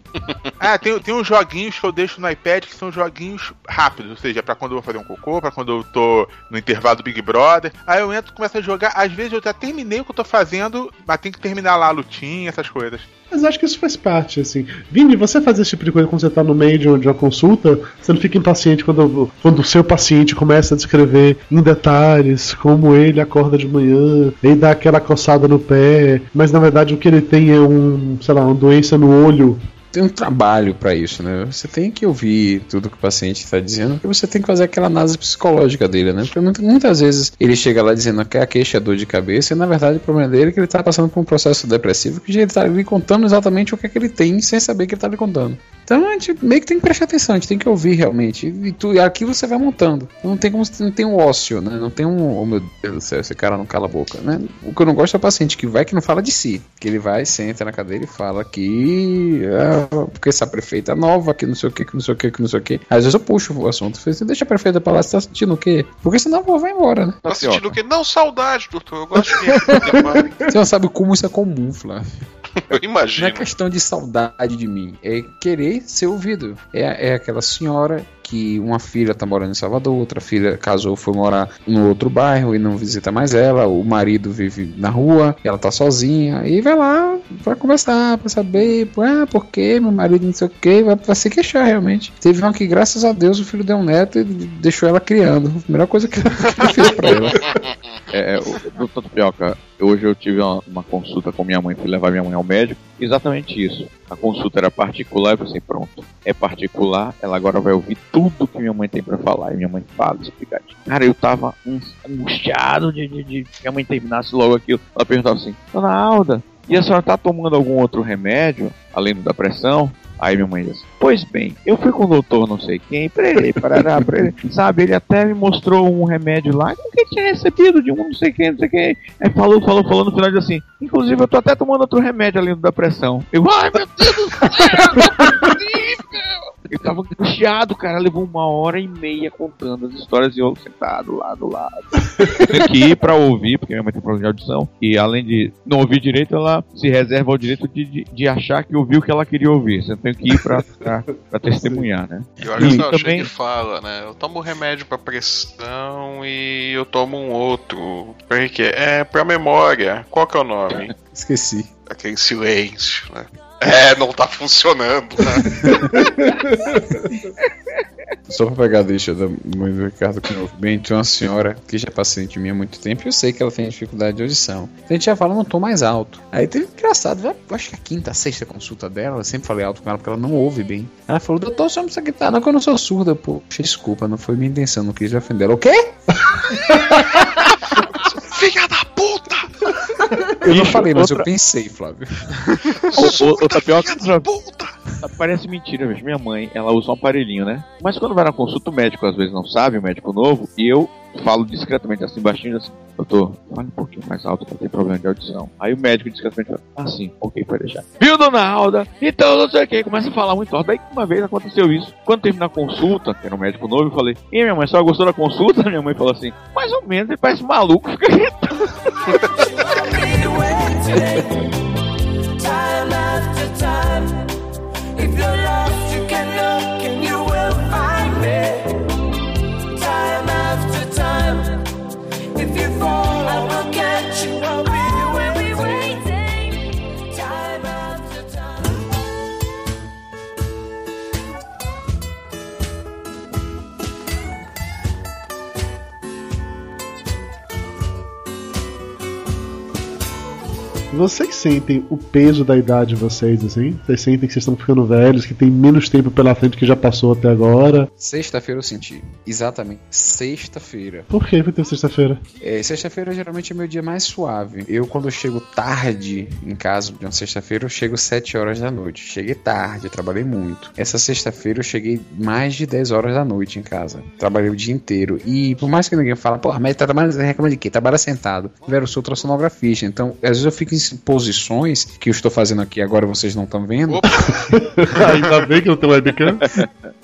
Speaker 4: Ah, tem, tem uns joguinhos que eu deixo no iPad que são joguinhos rápidos, ou seja, pra quando eu vou fazer um cocô, pra quando eu tô no intervalo do Big Brother. Aí eu entro e começo a jogar. Às vezes eu já terminei o que eu tô fazendo, mas tem que terminar lá a lutinha, essas coisas.
Speaker 1: Mas acho que isso faz parte, assim. Vini, você faz esse tipo de coisa quando você tá no meio de uma, consulta? Você não fica impaciente quando, quando o seu paciente começa a descrever em detalhes como ele acorda de manhã, e dá aquela coçada no pé, mas na verdade o que ele tem é um, sei lá, uma doença no olho.
Speaker 6: Tem um trabalho pra isso, né? Você tem que ouvir tudo que o paciente está dizendo, porque você tem que fazer aquela análise psicológica dele, né? Porque muita- muitas vezes ele chega lá dizendo que a queixa é dor de cabeça, e na verdade o problema dele é que ele tá passando por um processo depressivo que ele tá lhe contando exatamente o que é que ele tem sem saber que ele tá lhe contando. Então a gente meio que tem que prestar atenção, a gente tem que ouvir realmente. E, tu, e aquilo você vai montando. Não tem como não tem um ócio, né? Não tem um. Oh meu Deus do céu, esse cara não cala a boca, né? O que eu não gosto é o paciente que vai que não fala de si. Que ele vai, senta na cadeira e fala que. ah, porque essa prefeita é nova, que não sei o que, que não sei o que, que não sei o que. Às vezes eu puxo o assunto. Eu falo assim, deixa a prefeita pra lá, você tá sentindo o quê? Porque senão ela vai embora, né?
Speaker 5: Tá sentindo o quê? Não, saudade, doutor. Eu gosto de
Speaker 6: Você não sabe como isso é comum, Flávio.
Speaker 5: Eu
Speaker 6: Não
Speaker 5: imagino.
Speaker 6: é questão de saudade de mim, é querer ser ouvido. É, é aquela senhora que uma filha tá morando em Salvador, outra filha casou, foi morar no outro bairro e não visita mais ela, o marido vive na rua, ela tá sozinha, e vai lá pra conversar, pra saber, ah, por que meu marido não sei o que, vai se queixar realmente. Teve uma que, graças a Deus, o filho deu um neto e deixou ela criando. A melhor coisa que ele fez pra ela.
Speaker 7: É, é, doutor Tapioca, hoje eu tive uma, uma consulta com minha mãe, fui levar minha mãe ao médico, exatamente isso. A consulta era particular, eu pensei, pronto, é particular, ela agora vai ouvir tudo que minha mãe tem pra falar. E minha mãe fala, explicar. Cara, eu tava angustiado de, de, de que a mãe terminasse logo aquilo. Ela perguntava assim, Dona Alda, e a senhora tá tomando algum outro remédio, além do da pressão? Aí minha mãe disse, pois bem, eu fui com o doutor não sei quem, prerê, parará, prerê. Sabe, ele até me mostrou um remédio lá que tinha recebido de um não sei quem, não sei quem. Aí falou, falou, falou, no final disse assim, inclusive eu tô até tomando outro remédio além da pressão. Eu, ai meu Deus do céu, é. Eu tava angustiado, cara, levou uma hora e meia contando as histórias e eu sentado lá do lado. Eu tenho que ir pra ouvir, porque minha mãe tem problema de audição, e além de não ouvir direito, ela se reserva o direito de, de, de achar que ouviu o que ela queria ouvir. Você tem que ir pra, pra, pra testemunhar, né?
Speaker 5: E olha só,
Speaker 7: também-
Speaker 5: chega e fala, né? Eu tomo remédio pra pressão e eu tomo um outro. Pra quê? É pra memória. Qual que é o nome?
Speaker 6: Esqueci.
Speaker 5: Aquele silêncio, né? É, não tá funcionando, né?
Speaker 6: Só pra pegar a deixa da mãe do Ricardo que bem, tem uma senhora que já é paciente minha há muito tempo e eu sei que ela tem dificuldade de audição. Então a gente já fala num tom mais alto. Aí teve engraçado, já, acho que a quinta, sexta consulta dela, eu sempre falei alto com ela porque ela não ouve bem. Ela falou, doutor, só não precisa gritar, não, que eu não sou surda, pô. Desculpa, não foi minha intenção, não quis ofender. Ela, O quê?
Speaker 5: Filha da
Speaker 6: Eu não
Speaker 7: Bicho,
Speaker 6: falei, mas eu
Speaker 7: outra-
Speaker 6: pensei, Flávio.
Speaker 7: O, o, o tapioca Parece mentira mesmo. Minha mãe, ela usa um aparelhinho, né? Mas quando vai na consulta, o médico às vezes não sabe, o médico novo, e eu falo discretamente assim, baixinho, assim, doutor, fale um pouquinho mais alto eu tenho problema de audição. Aí o médico discretamente fala, ah sim, ok, pode deixar. Viu, dona Alda? Então, não sei o que, começa a falar muito alto. Daí uma vez aconteceu isso. Quando teve na consulta, que era um médico novo, eu falei, e minha mãe, só gostou da consulta? Minha mãe falou assim, mais ou menos, ele parece maluco, fica gritando.
Speaker 10: Thank you.
Speaker 1: Vocês sentem o peso da idade de vocês, assim? Vocês sentem que vocês estão ficando velhos, que tem menos tempo pela frente que já passou até agora?
Speaker 6: Sexta-feira eu senti. Exatamente. Sexta-feira.
Speaker 1: Por que vai ter sexta-feira?
Speaker 6: É, sexta-feira geralmente é meu dia mais suave. Eu, quando eu chego tarde em casa de uma sexta-feira, eu chego 7 horas da noite. Cheguei tarde, eu trabalhei muito. Essa sexta-feira eu cheguei mais de 10 horas da noite em casa. Trabalhei o dia inteiro. E por mais que ninguém fale, porra, mas trabalha, reclama de quê? Trabalha sentado. Velho, eu sou ultrassonografista. Então, às vezes eu fico em posições que eu estou fazendo aqui agora vocês não estão vendo.
Speaker 1: Ainda bem que eu tenho webcam.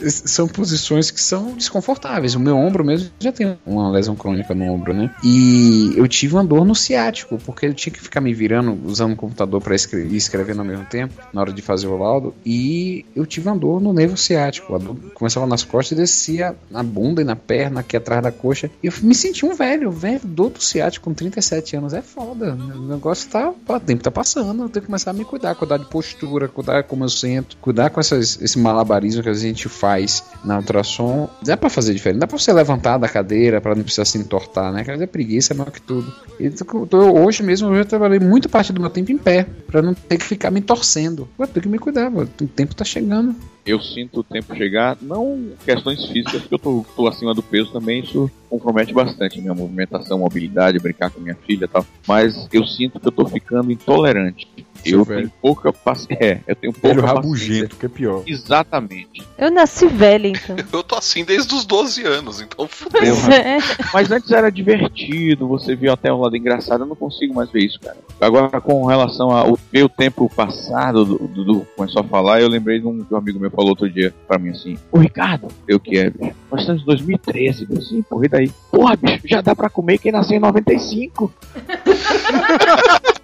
Speaker 6: São posições que são desconfortáveis. O meu ombro mesmo já tem uma lesão crônica no ombro, né? E eu tive uma dor no ciático, porque eu tinha que ficar me virando usando o computador para escrever, escrevendo ao mesmo tempo, na hora de fazer o laudo. E eu tive uma dor no nervo ciático. A dor começava nas costas e descia na bunda e na perna, aqui atrás da coxa. E eu me senti um velho, velho, dor do ciático com 37 anos. É foda. O negócio tá. O tempo tá passando. Eu tenho que começar a me cuidar, cuidar de postura, cuidar como eu sento, cuidar com essas, esse malabarismo que a gente faz na ultrassom. Dá pra fazer diferente. Dá pra você levantar da cadeira pra não precisar se entortar, né? Quer dizer, preguiça é maior que tudo. E então, hoje mesmo eu já trabalhei muito parte do meu tempo em pé, pra não ter que ficar me torcendo. Eu tenho que me cuidar, o tempo tá chegando.
Speaker 7: Eu sinto o tempo chegar, não questões físicas, porque eu tô, tô acima do peso também, isso compromete bastante minha movimentação, mobilidade, brincar com minha filha e tal. Mas eu sinto que eu tô ficando intolerante. Eu tenho pouca paciência. É, eu tenho pouca
Speaker 11: Velho rabugento, que é pior.
Speaker 7: Exatamente.
Speaker 3: Eu nasci velha, então.
Speaker 5: Eu tô assim desde os 12 anos, então fudeu.
Speaker 3: É.
Speaker 7: Mas antes era divertido, você via até um lado engraçado, eu não consigo mais ver isso, cara. Agora, com relação ao meu tempo passado, do Dudu começou a falar, eu lembrei de um que um amigo meu falou outro dia pra mim assim: Ô Ricardo, eu que é, bicho? Nós estamos em 2013, bicho. Sim, porra, e daí? Porra, bicho, já dá pra comer quem nasceu em 95.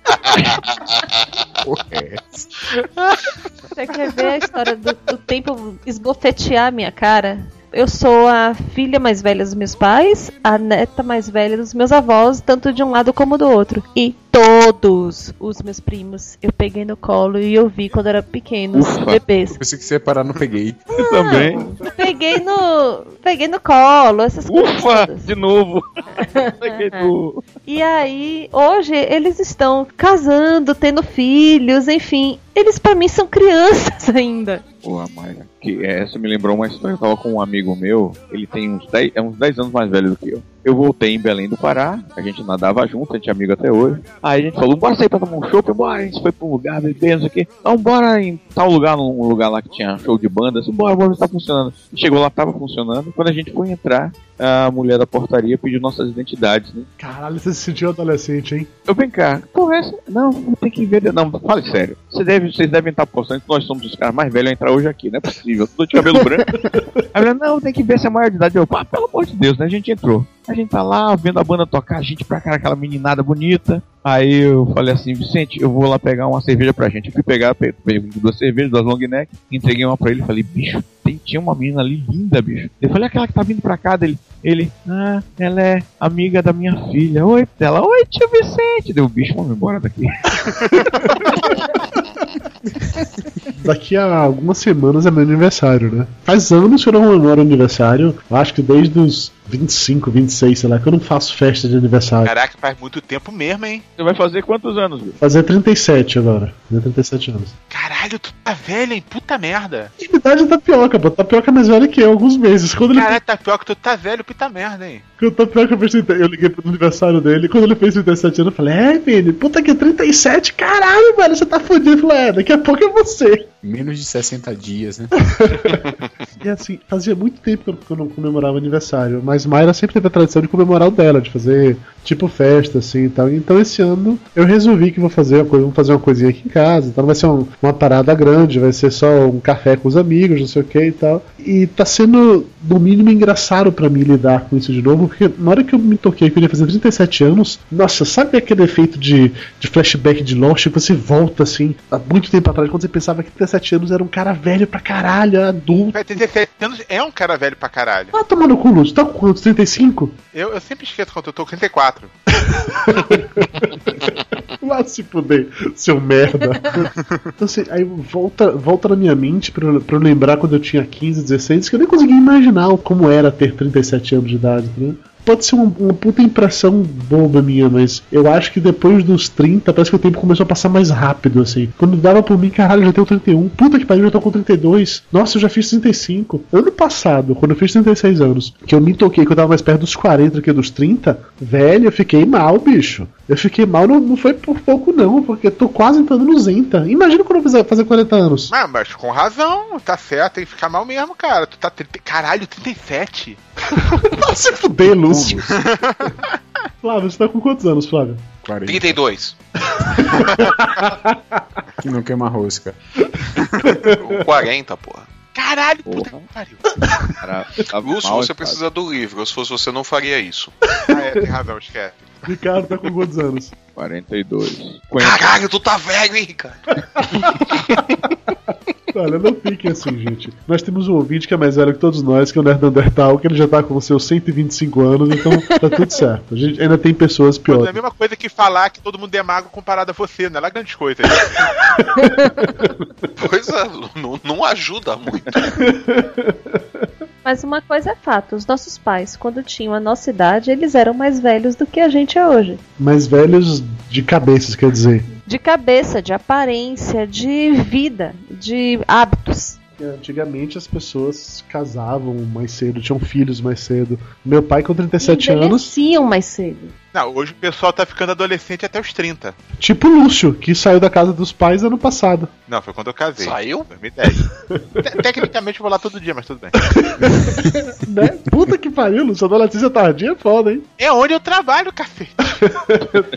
Speaker 3: Você quer ver a história do, do tempo esbofetear a minha cara? Eu sou a filha mais velha dos meus pais, a neta mais velha dos meus avós, tanto de um lado como do outro. E todos os meus primos eu peguei no colo e eu vi quando era pequenos, bebês.
Speaker 6: Eu pensei que você ia parar no peguei.
Speaker 7: Eu também.
Speaker 3: Peguei no. Peguei no colo, essas coisas.
Speaker 7: Ufa, de novo. No-
Speaker 3: E aí, hoje eles estão casando, tendo filhos, enfim. Eles pra mim são crianças ainda.
Speaker 7: Pô, Mayra, que essa me lembrou uma história. Eu tava com um amigo meu, ele tem uns 10, é uns 10 anos mais velho do que eu. Eu voltei em Belém do Pará, a gente nadava junto, a gente é amigo até hoje. Aí a gente falou, bora sair pra tomar um show, bora, a gente foi pra um lugar, beber, não sei o quê. Então bora em tal lugar, num lugar lá que tinha show de banda, assim, bora, bora tá funcionando. Chegou lá, tava funcionando. Quando a gente foi entrar, a mulher da portaria pediu nossas identidades, né?
Speaker 1: Caralho, você se sentiu adolescente, hein?
Speaker 7: Eu vem cá, porra, essa. Não, tem que ver. Não, fale sério. Você deve, vocês devem estar postando que nós somos os caras mais velhos a entrar hoje aqui, não é possível. Tô de cabelo branco. Aí ela, não, tem que ver se é maior de idade. Eu, pá, pelo amor de Deus, né? A gente entrou. A gente tá lá vendo a banda tocar, a gente pra cara, aquela meninada bonita. Aí eu falei assim, Vicente, eu vou lá pegar uma cerveja pra gente. Eu fui pegar, pe- peguei duas cervejas, duas long neck, entreguei uma pra ele e falei, bicho, tem, tinha uma menina ali linda, bicho. Eu falei, aquela que tá vindo pra cá dele. Ele, ah, ela é amiga da minha filha. Oi, ela, oi, tio Vicente. Deu, bicho, vamos embora daqui.
Speaker 1: Daqui a algumas semanas é meu aniversário, né? Faz anos que eu não comemoro aniversário. Acho que desde os 25, 26, sei lá, que eu não faço festa de aniversário.
Speaker 4: Caraca, faz muito tempo mesmo, hein?
Speaker 7: Você vai fazer quantos anos, bicho?
Speaker 1: Fazer 37 agora. Fazer 37 anos.
Speaker 4: Caralho, tu tá velho, hein? Puta merda.
Speaker 1: Que idade é tapioca, pô. Tapioca é mais velho que eu, alguns meses. Quando ele,
Speaker 4: Caralho, tapioca, tu tá velho, puta merda, hein?
Speaker 1: quando o tapioca fez 30, eu liguei pro aniversário dele. Quando ele fez 37 anos, eu falei: É, Vini, puta que 37, caralho, velho, você tá fudido. Eu falei: É, daqui a pouco é você.
Speaker 6: Menos de 60 dias, né?
Speaker 1: E assim, fazia muito tempo que eu não comemorava aniversário, mas Mayra sempre teve a tradição de comemorar o dela, de fazer tipo festa, assim e tal. Então esse ano eu resolvi que vou fazer uma coisa, vamos fazer uma coisinha aqui em casa, então não vai ser um- uma parada grande, vai ser só um café com os amigos, não sei o que e tal. E tá sendo, no mínimo, engraçado pra mim lidar com isso de novo, porque na hora que eu me toquei que eu ia fazer 37 anos, nossa, sabe aquele efeito de, de flashback de Lost que você volta assim, há muito tempo atrás, quando você pensava que 37 anos era um cara velho pra caralho, adulto.
Speaker 4: Vai ter 17 anos, é um cara velho pra caralho.
Speaker 1: Ah, toma no cu, Lúcio. Tá com quantos? 35?
Speaker 4: Eu, eu sempre esqueço quanto eu tô com 34.
Speaker 1: Lá se fuder, seu merda. então, assim, aí volta, volta na minha mente pra, eu- pra eu lembrar quando eu tinha 15, 16, que eu nem conseguia imaginar como era ter 37 anos de idade, né? Pode ser uma, uma puta impressão boba minha, mas eu acho que depois dos 30, parece que o tempo começou a passar mais rápido, assim. Quando dava por mim, caralho, já tenho 31. Puta que pariu, já tô com 32. Nossa, eu já fiz 35. Ano passado, quando eu fiz 36 anos, que eu me toquei que eu tava mais perto dos 40 que dos 30, velho, eu fiquei mal, bicho. Eu fiquei mal, não, não foi por pouco, não, porque eu tô quase entrando no Zenta. Imagina quando eu fizer fazer 40 anos.
Speaker 4: Mas, mas com razão, tá certo, tem que ficar mal mesmo, cara. Tu tá 30... Caralho, 37.
Speaker 1: Vai se fuder, Lúcio. Flávio, você tá com quantos anos, Flávio?
Speaker 5: 32.
Speaker 6: Que não queima rosca.
Speaker 5: 40, porra.
Speaker 4: Caralho, puta que pariu.
Speaker 7: Tá
Speaker 5: Lúcio, você
Speaker 7: cara.
Speaker 5: precisa do livro. Se fosse você, não faria isso.
Speaker 4: Ah, é, tem razão, esquece.
Speaker 1: Ricardo tá com quantos anos?
Speaker 7: 42.
Speaker 5: Caralho, tu tá velho, hein, Ricardo?
Speaker 1: Olha, não fiquem assim, gente. Nós temos um ouvinte que é mais velho que todos nós, que é o Nerd Undertal, que ele já tá com seus 125 anos, então tá tudo certo. A gente ainda tem pessoas
Speaker 4: Mas é a
Speaker 1: piores.
Speaker 4: mesma coisa que falar que todo mundo é mago comparado a você, não é lá grandes coisas.
Speaker 5: Pois é, não, não ajuda muito.
Speaker 3: Mas uma coisa é fato, os nossos pais, quando tinham a nossa idade, eles eram mais velhos do que a gente é hoje.
Speaker 1: Mais velhos de cabeças, quer dizer.
Speaker 3: De cabeça, de aparência, de vida, de hábitos.
Speaker 1: Antigamente as pessoas casavam mais cedo, tinham filhos mais cedo. Meu pai com 37 anos,
Speaker 3: mais cedo.
Speaker 4: Não, hoje o pessoal tá ficando adolescente até os 30.
Speaker 1: tipo Lúcio, que saiu da casa dos pais ano passado.
Speaker 4: Não, foi quando eu casei.
Speaker 5: Saiu?
Speaker 4: 2010. Te- Tecnicamente eu vou lá todo dia, mas tudo bem.
Speaker 1: Né? Puta que pariu, Lúcio, adolescência tardia é foda, hein?
Speaker 4: É onde eu trabalho, cacete.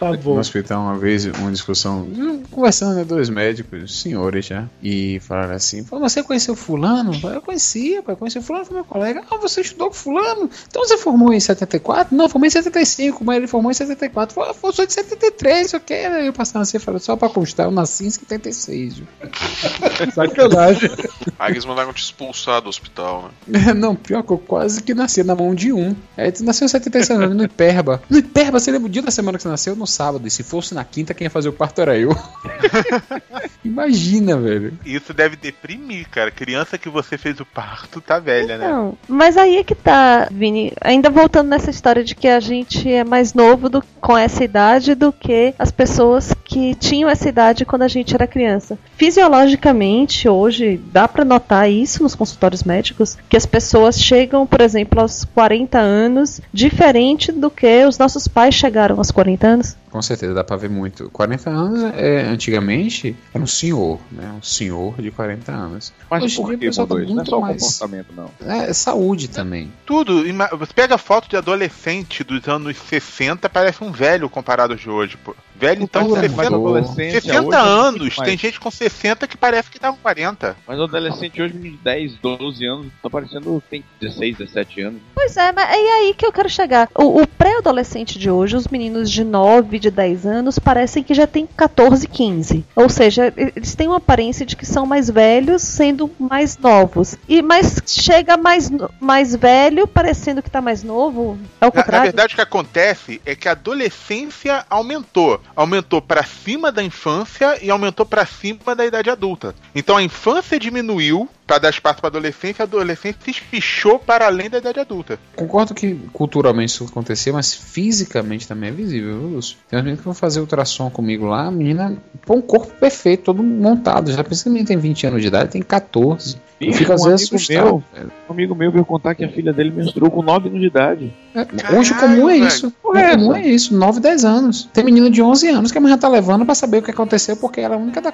Speaker 1: Tá bom.
Speaker 6: No hospital, uma vez, uma discussão, conversando, né, dois médicos, senhores já, e falaram assim: "Pô, Você conheceu Fulano? Eu conhecia, pai, conheci Fulano, foi meu colega. Ah, você estudou com Fulano? Então você formou em 74? Não, formei em 75, mas ele formou em 74. Falei, "Ah, eu sou de 73, o que? Aí eu passando assim, falei, só pra constar, eu nasci em 76. viu?"
Speaker 1: Sacanagem.
Speaker 5: Aí eles mandaram te expulsar do hospital, né?
Speaker 6: É, Não, pior que eu quase que nasci na mão de um. Aí tu nasceu em 76 anos, no Hiperba. No Hiperba, você lembra o dia da semana que você nasceu? No sábado. E se fosse na quinta, quem ia fazer o parto era eu. Imagina, velho.
Speaker 4: Isso deve deprimir, cara. Criança que você fez o parto tá velha, né?
Speaker 3: Não, mas aí é que tá, Vini. Ainda voltando nessa história de que a gente é mais novo do, com essa idade do que as pessoas que tinham essa idade quando a gente era criança. Fisiologicamente, hoje, dá pra notar isso nos consultórios médicos, que as pessoas chegam, por exemplo, aos 40 anos, diferente do que os nossos pais chegaram aos 40 anos.
Speaker 6: Com certeza, dá pra ver muito. 40 anos, é, antigamente, era um senhor, né? Um senhor de 40 anos.
Speaker 7: Mas
Speaker 6: Hoje
Speaker 7: por
Speaker 6: dia o
Speaker 7: que
Speaker 6: pessoal tá
Speaker 7: mudou isso? Não é só o
Speaker 6: mais-
Speaker 7: comportamento, não.
Speaker 6: É, saúde também.
Speaker 4: Tudo. Você pega foto de adolescente dos anos 60, parece um velho comparado de hoje, pô. Velho, então,
Speaker 7: Cultura,
Speaker 4: 60,
Speaker 7: mas adolescência
Speaker 4: 60
Speaker 7: hoje é muito
Speaker 4: anos. Tem gente com 60 que parece que tá com 40.
Speaker 7: Mas o adolescente hoje de 10, 12 anos tá parecendo tem 16, 17 anos.
Speaker 3: Pois é, mas é aí que eu quero chegar. O, o pré-adolescente de hoje, os meninos de 9, de 10 anos, parecem que já têm 14, 15. Ou seja, eles têm uma aparência de que são mais velhos, sendo mais novos. E mas chega mais, mais velho, parecendo que tá mais novo. É o
Speaker 4: Na, na
Speaker 3: contrário.
Speaker 4: verdade, o que acontece é que a adolescência aumentou. Aumentou pra cima da infância e aumentou pra cima da idade adulta. Então a infância diminuiu dar espaço pra adolescência, a adolescência se espichou para além da idade adulta.
Speaker 6: Concordo que culturalmente isso acontecia, mas fisicamente também é visível, viu, Lúcio? Tem umas meninas que vão fazer ultrassom comigo lá, a menina põe um corpo perfeito, todo montado. Já pensa que a menina tem 20 anos de idade, tem 14. Eu fico às
Speaker 7: um
Speaker 6: vezes
Speaker 7: amigo
Speaker 6: assustado.
Speaker 7: meu-. Um amigo meu veio contar que a filha dele menstruou com 9 anos de idade.
Speaker 6: É, hoje o comum é
Speaker 4: velho.
Speaker 6: isso. O
Speaker 7: Porra, é
Speaker 6: comum
Speaker 7: essa?
Speaker 6: é isso, 9, 10 anos. Tem menina de 11 anos que a mãe já tá levando pra saber o que aconteceu, porque ela é a única da,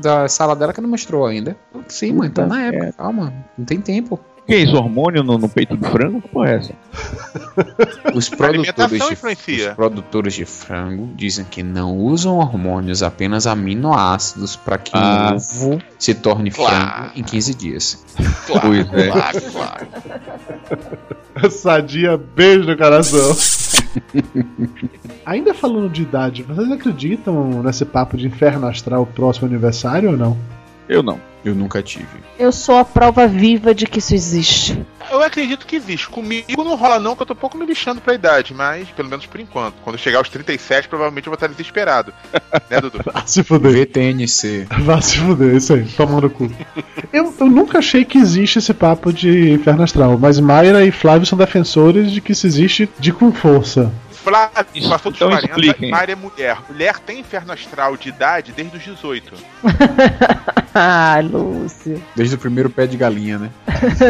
Speaker 6: da sala dela que não mostrou ainda. Sim, mãe, tá na época.
Speaker 7: Merda.
Speaker 6: Calma, não tem tempo.
Speaker 7: Que é isso? Hormônio no, no peito do frango? Que porra é essa?
Speaker 6: Os produtores, de,
Speaker 4: influencia.
Speaker 6: os produtores de frango dizem que não usam hormônios, apenas aminoácidos para que
Speaker 7: Ah.
Speaker 6: o ovo se torne
Speaker 5: Claro.
Speaker 6: frango em 15 dias.
Speaker 5: Claro,
Speaker 7: Pois é.
Speaker 5: claro, claro.
Speaker 1: Sadia, beijo no coração. Ainda falando de idade, vocês acreditam nesse papo de inferno astral próximo aniversário ou não?
Speaker 7: Eu não.
Speaker 6: Eu nunca tive.
Speaker 3: Eu sou a prova viva de que isso existe.
Speaker 4: Eu acredito que existe. Comigo não rola não, que eu tô pouco me lixando pra idade, mas pelo menos por enquanto. Quando eu chegar aos 37, provavelmente eu vou estar desesperado. né, Dudu?
Speaker 1: Se fuder.
Speaker 6: VTNC.
Speaker 1: Vá se fuder, isso aí, tomando no cu. Eu, eu nunca achei que existe esse papo de inferno astral, mas Mayra e Flávio são defensores de que isso existe de com força.
Speaker 4: Flávio, passou dos
Speaker 7: então
Speaker 4: 40,
Speaker 7: expliquem.
Speaker 4: Mária é mulher. Mulher tem inferno astral de idade desde os 18.
Speaker 3: ah, Lúcio.
Speaker 6: Desde o primeiro pé de galinha, né?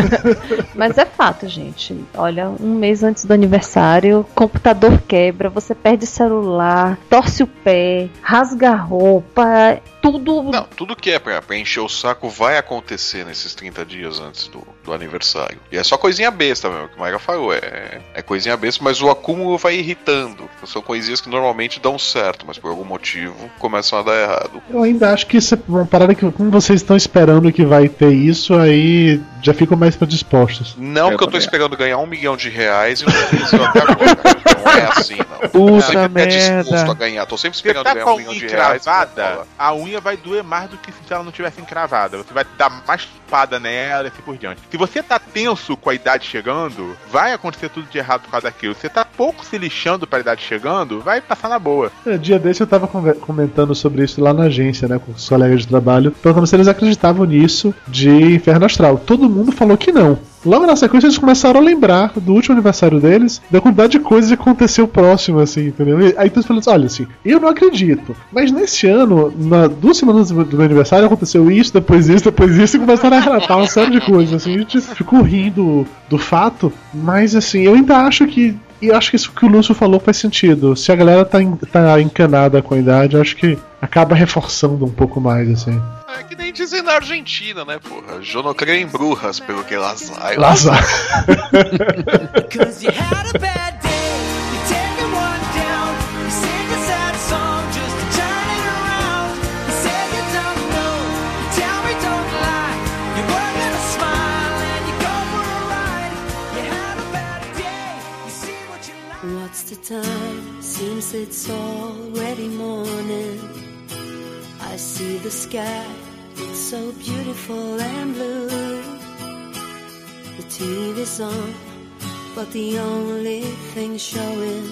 Speaker 3: Mas é fato, gente. Olha, um mês antes do aniversário, computador quebra, você perde celular, torce o pé, rasga a roupa, tudo.
Speaker 5: Não, tudo que é pra, pra encher o saco vai acontecer nesses 30 dias antes do, do aniversário. E é só coisinha besta mesmo, que o Maia falou. É, é coisinha besta, mas o acúmulo vai irritando. São coisinhas que normalmente dão certo, mas por algum motivo começam a dar errado.
Speaker 1: Eu ainda acho que isso é uma parada que, como vocês estão esperando que vai ter isso, aí já ficam mais predispostos.
Speaker 5: Não,
Speaker 7: Eu
Speaker 5: porque eu tô
Speaker 7: também.
Speaker 5: esperando ganhar um milhão de reais e não aconteceu até agora. Não é assim, não.
Speaker 7: Puta
Speaker 5: sempre é
Speaker 7: merda.
Speaker 5: disposto a ganhar. Tô sempre esperando
Speaker 4: tá
Speaker 5: ganhar
Speaker 4: com
Speaker 5: um
Speaker 4: a
Speaker 5: milhão
Speaker 4: unha
Speaker 5: de reais. rola.
Speaker 4: a unha vai doer mais do que se ela não tivesse encravada. Você vai dar mais espada nela e assim por diante. Se você tá tenso com a idade chegando, vai acontecer tudo de errado por causa daquilo. Se você tá pouco se lixando pra idade chegando, vai passar na boa.
Speaker 1: É, Dia desse eu tava comentando sobre isso lá na agência, né, com os colegas de trabalho, perguntando se eles acreditavam nisso de inferno astral. Todo mundo falou que não. Logo na sequência eles começaram a lembrar do último aniversário deles, da quantidade de coisas que aconteceu próximo, assim, entendeu? Aí todos falando assim, olha assim, eu não acredito, mas nesse ano, na, duas semanas do meu aniversário, aconteceu isso, depois isso, depois isso, e começaram a relatar uma série de coisas, assim, a gente ficou rindo do fato, mas assim, eu ainda acho que e acho que isso que o Lúcio falou faz sentido. Se a galera tá, tá encanada com a idade, acho que acaba reforçando um pouco mais, assim.
Speaker 5: É que nem dizem na Argentina, né, porra? Eu não creio em brujas, pelo que elas
Speaker 1: Lazar.
Speaker 10: Cause you had a bad day, you take one down, you sing a sad song just to turn it around. You say you don't know, you tell me don't lie, you work at a smile and you go for a ride. You had a bad day, you see what you like.
Speaker 11: What's the time? Seems it's already morning. See the sky, it's so beautiful and blue. The TV's on, but the only thing showing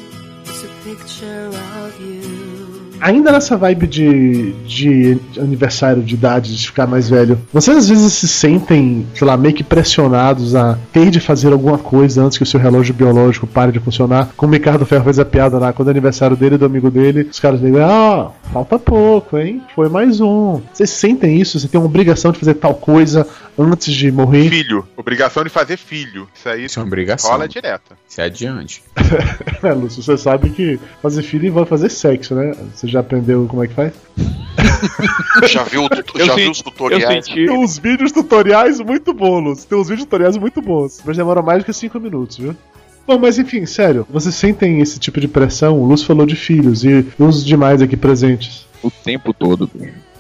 Speaker 11: is a picture of you.
Speaker 1: Ainda nessa vibe de, de aniversário de idade, de ficar mais velho, vocês às vezes se sentem, sei lá, meio que pressionados a ter de fazer alguma coisa antes que o seu relógio biológico pare de funcionar? Como o Ricardo Ferro fez a piada lá, quando é aniversário dele e do amigo dele, os caras dizem, ah, falta pouco, hein? Foi mais um. Vocês sentem isso? Você tem uma obrigação de fazer tal coisa antes de morrer?
Speaker 4: Filho. Obrigação de fazer filho. Isso aí
Speaker 6: Isso é uma obrigação.
Speaker 4: rola direto.
Speaker 6: Se adiante.
Speaker 1: É, Lúcio, você sabe que fazer filho envolve fazer sexo, né? Você já aprendeu como é que faz?
Speaker 5: Já viu, já
Speaker 7: sen-
Speaker 5: viu os tutoriais?
Speaker 1: Tem uns vídeos tutoriais muito bons. Tem uns vídeos tutoriais muito bons. Mas demora mais do que 5 minutos, viu? Bom, mas enfim, sério, vocês sentem esse tipo de pressão? O Lúcio falou de filhos e uns demais aqui presentes.
Speaker 7: o tempo todo.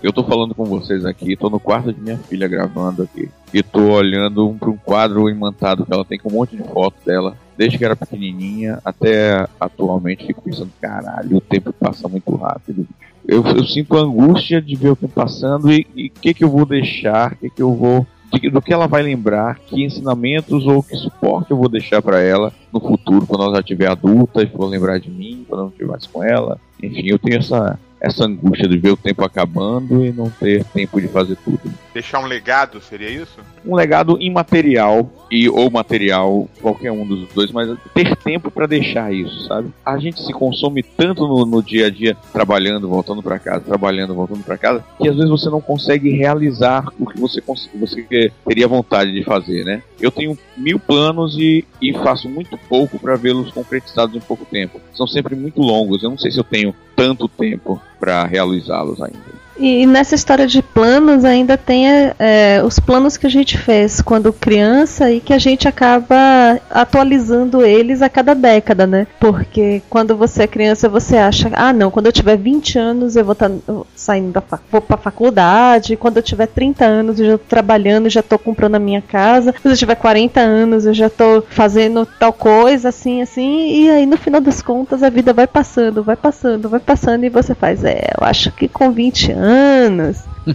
Speaker 7: Eu tô falando com vocês aqui, tô no quarto de minha filha gravando aqui. E tô olhando pra um quadro imantado que ela tem com um monte de foto dela. Desde que era pequenininha até atualmente, fico pensando, caralho, o tempo passa muito rápido. Eu, eu sinto angústia de ver o tempo passando e o que que eu vou deixar, que que eu vou... do que ela vai lembrar, que ensinamentos ou que suporte eu vou deixar pra ela no futuro, quando ela já estiver adulta e for lembrar de mim, quando eu não estiver mais com ela. Enfim, eu tenho essa, essa angústia de ver o tempo acabando e não ter tempo de fazer tudo.
Speaker 4: Deixar um legado, seria isso?
Speaker 7: Um legado imaterial e ou material, qualquer um dos dois, mas ter tempo pra deixar isso, sabe? A gente se consome tanto no, no dia a dia, trabalhando, voltando pra casa, trabalhando, voltando pra casa, que às vezes você não consegue realizar o que você, você teria vontade de fazer, né? Eu tenho mil planos e, e faço muito pouco pra vê-los concretizados em pouco tempo. São sempre muito longos. Eu não sei se eu tenho tanto tempo pra realizá-los ainda.
Speaker 3: E nessa história de planos ainda tem é, os planos que a gente fez quando criança e que a gente acaba atualizando eles a cada década, né? Porque quando você é criança você acha, ah não, quando eu tiver 20 anos eu vou estar saindo da vou pra faculdade, quando eu tiver 30 anos eu já tô trabalhando, já tô comprando a minha casa, quando eu tiver 40 anos eu já tô fazendo tal coisa, assim, assim, e aí no final das contas a vida vai passando, vai passando, vai passando e você faz, é, eu acho que com 20 anos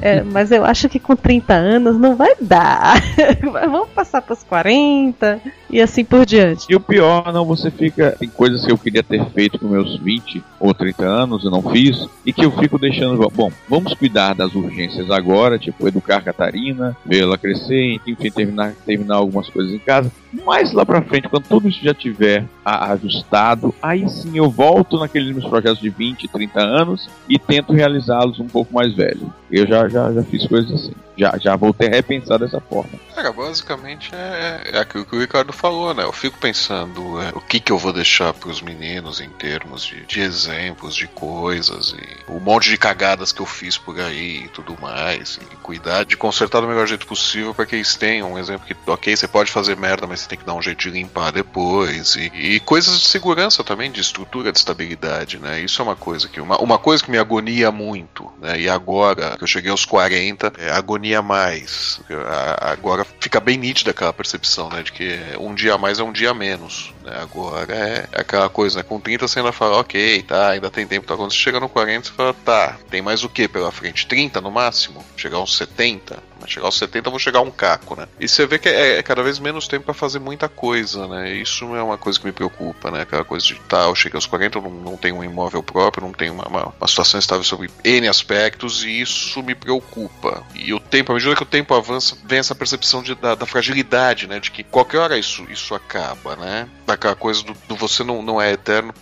Speaker 3: É, mas eu acho que com 30 anos não vai dar. Vamos passar pros 40 e assim por diante.
Speaker 7: E o pior, não, você fica. Tem coisas que eu queria ter feito com meus 20 ou 30 anos e não fiz, e que eu fico deixando. Bom, vamos cuidar das urgências agora, tipo, educar Catarina, ver ela crescer, enfim, terminar, terminar algumas coisas em casa. Mais lá pra frente, quando tudo isso já tiver ajustado, aí sim eu volto naqueles meus projetos de 20, 30 anos e tento realizá-los um pouco mais velho. Eu já, já, já fiz coisas assim. Já, já voltei a repensar dessa forma.
Speaker 5: Cara, basicamente é, é aquilo que o Ricardo falou, né? Eu fico pensando é, o que, que eu vou deixar pros meninos em termos de, de exemplos, de coisas, e um monte de cagadas que eu fiz por aí e tudo mais. E cuidar de consertar do melhor jeito possível para que eles tenham um exemplo que, ok, você pode fazer merda, mas você tem que dar um jeito de limpar depois. E, e coisas de segurança também, de estrutura, de estabilidade, né? Isso é uma coisa que. Uma, uma coisa que me agonia muito, né? E agora que eu cheguei aos 40, é, agonia mais. A- Agora fica bem nítida aquela percepção, né? De que um dia a mais é um dia a menos. Né? Agora é aquela coisa, né? Com 30 você ainda fala, ok, tá, ainda tem tempo. Tá? Quando você chega no 40, você fala, tá, tem mais o que pela frente? 30 no máximo? Chegar aos 70? Mas chegar aos 70 eu vou chegar a um caco, né? E você vê que é, é cada vez menos tempo pra fazer muita coisa, né? Isso é uma coisa que me preocupa, né? Aquela coisa de, tá, eu aos 40, eu não, não tenho um imóvel próprio, não tenho uma, uma, uma situação estável sobre N aspectos, e isso me preocupa. E o tempo, à medida que o tempo avança, vem essa percepção de, da, da fragilidade, né? De que qualquer hora isso, isso acaba, né? Daquela coisa do, do você não, não é eterno,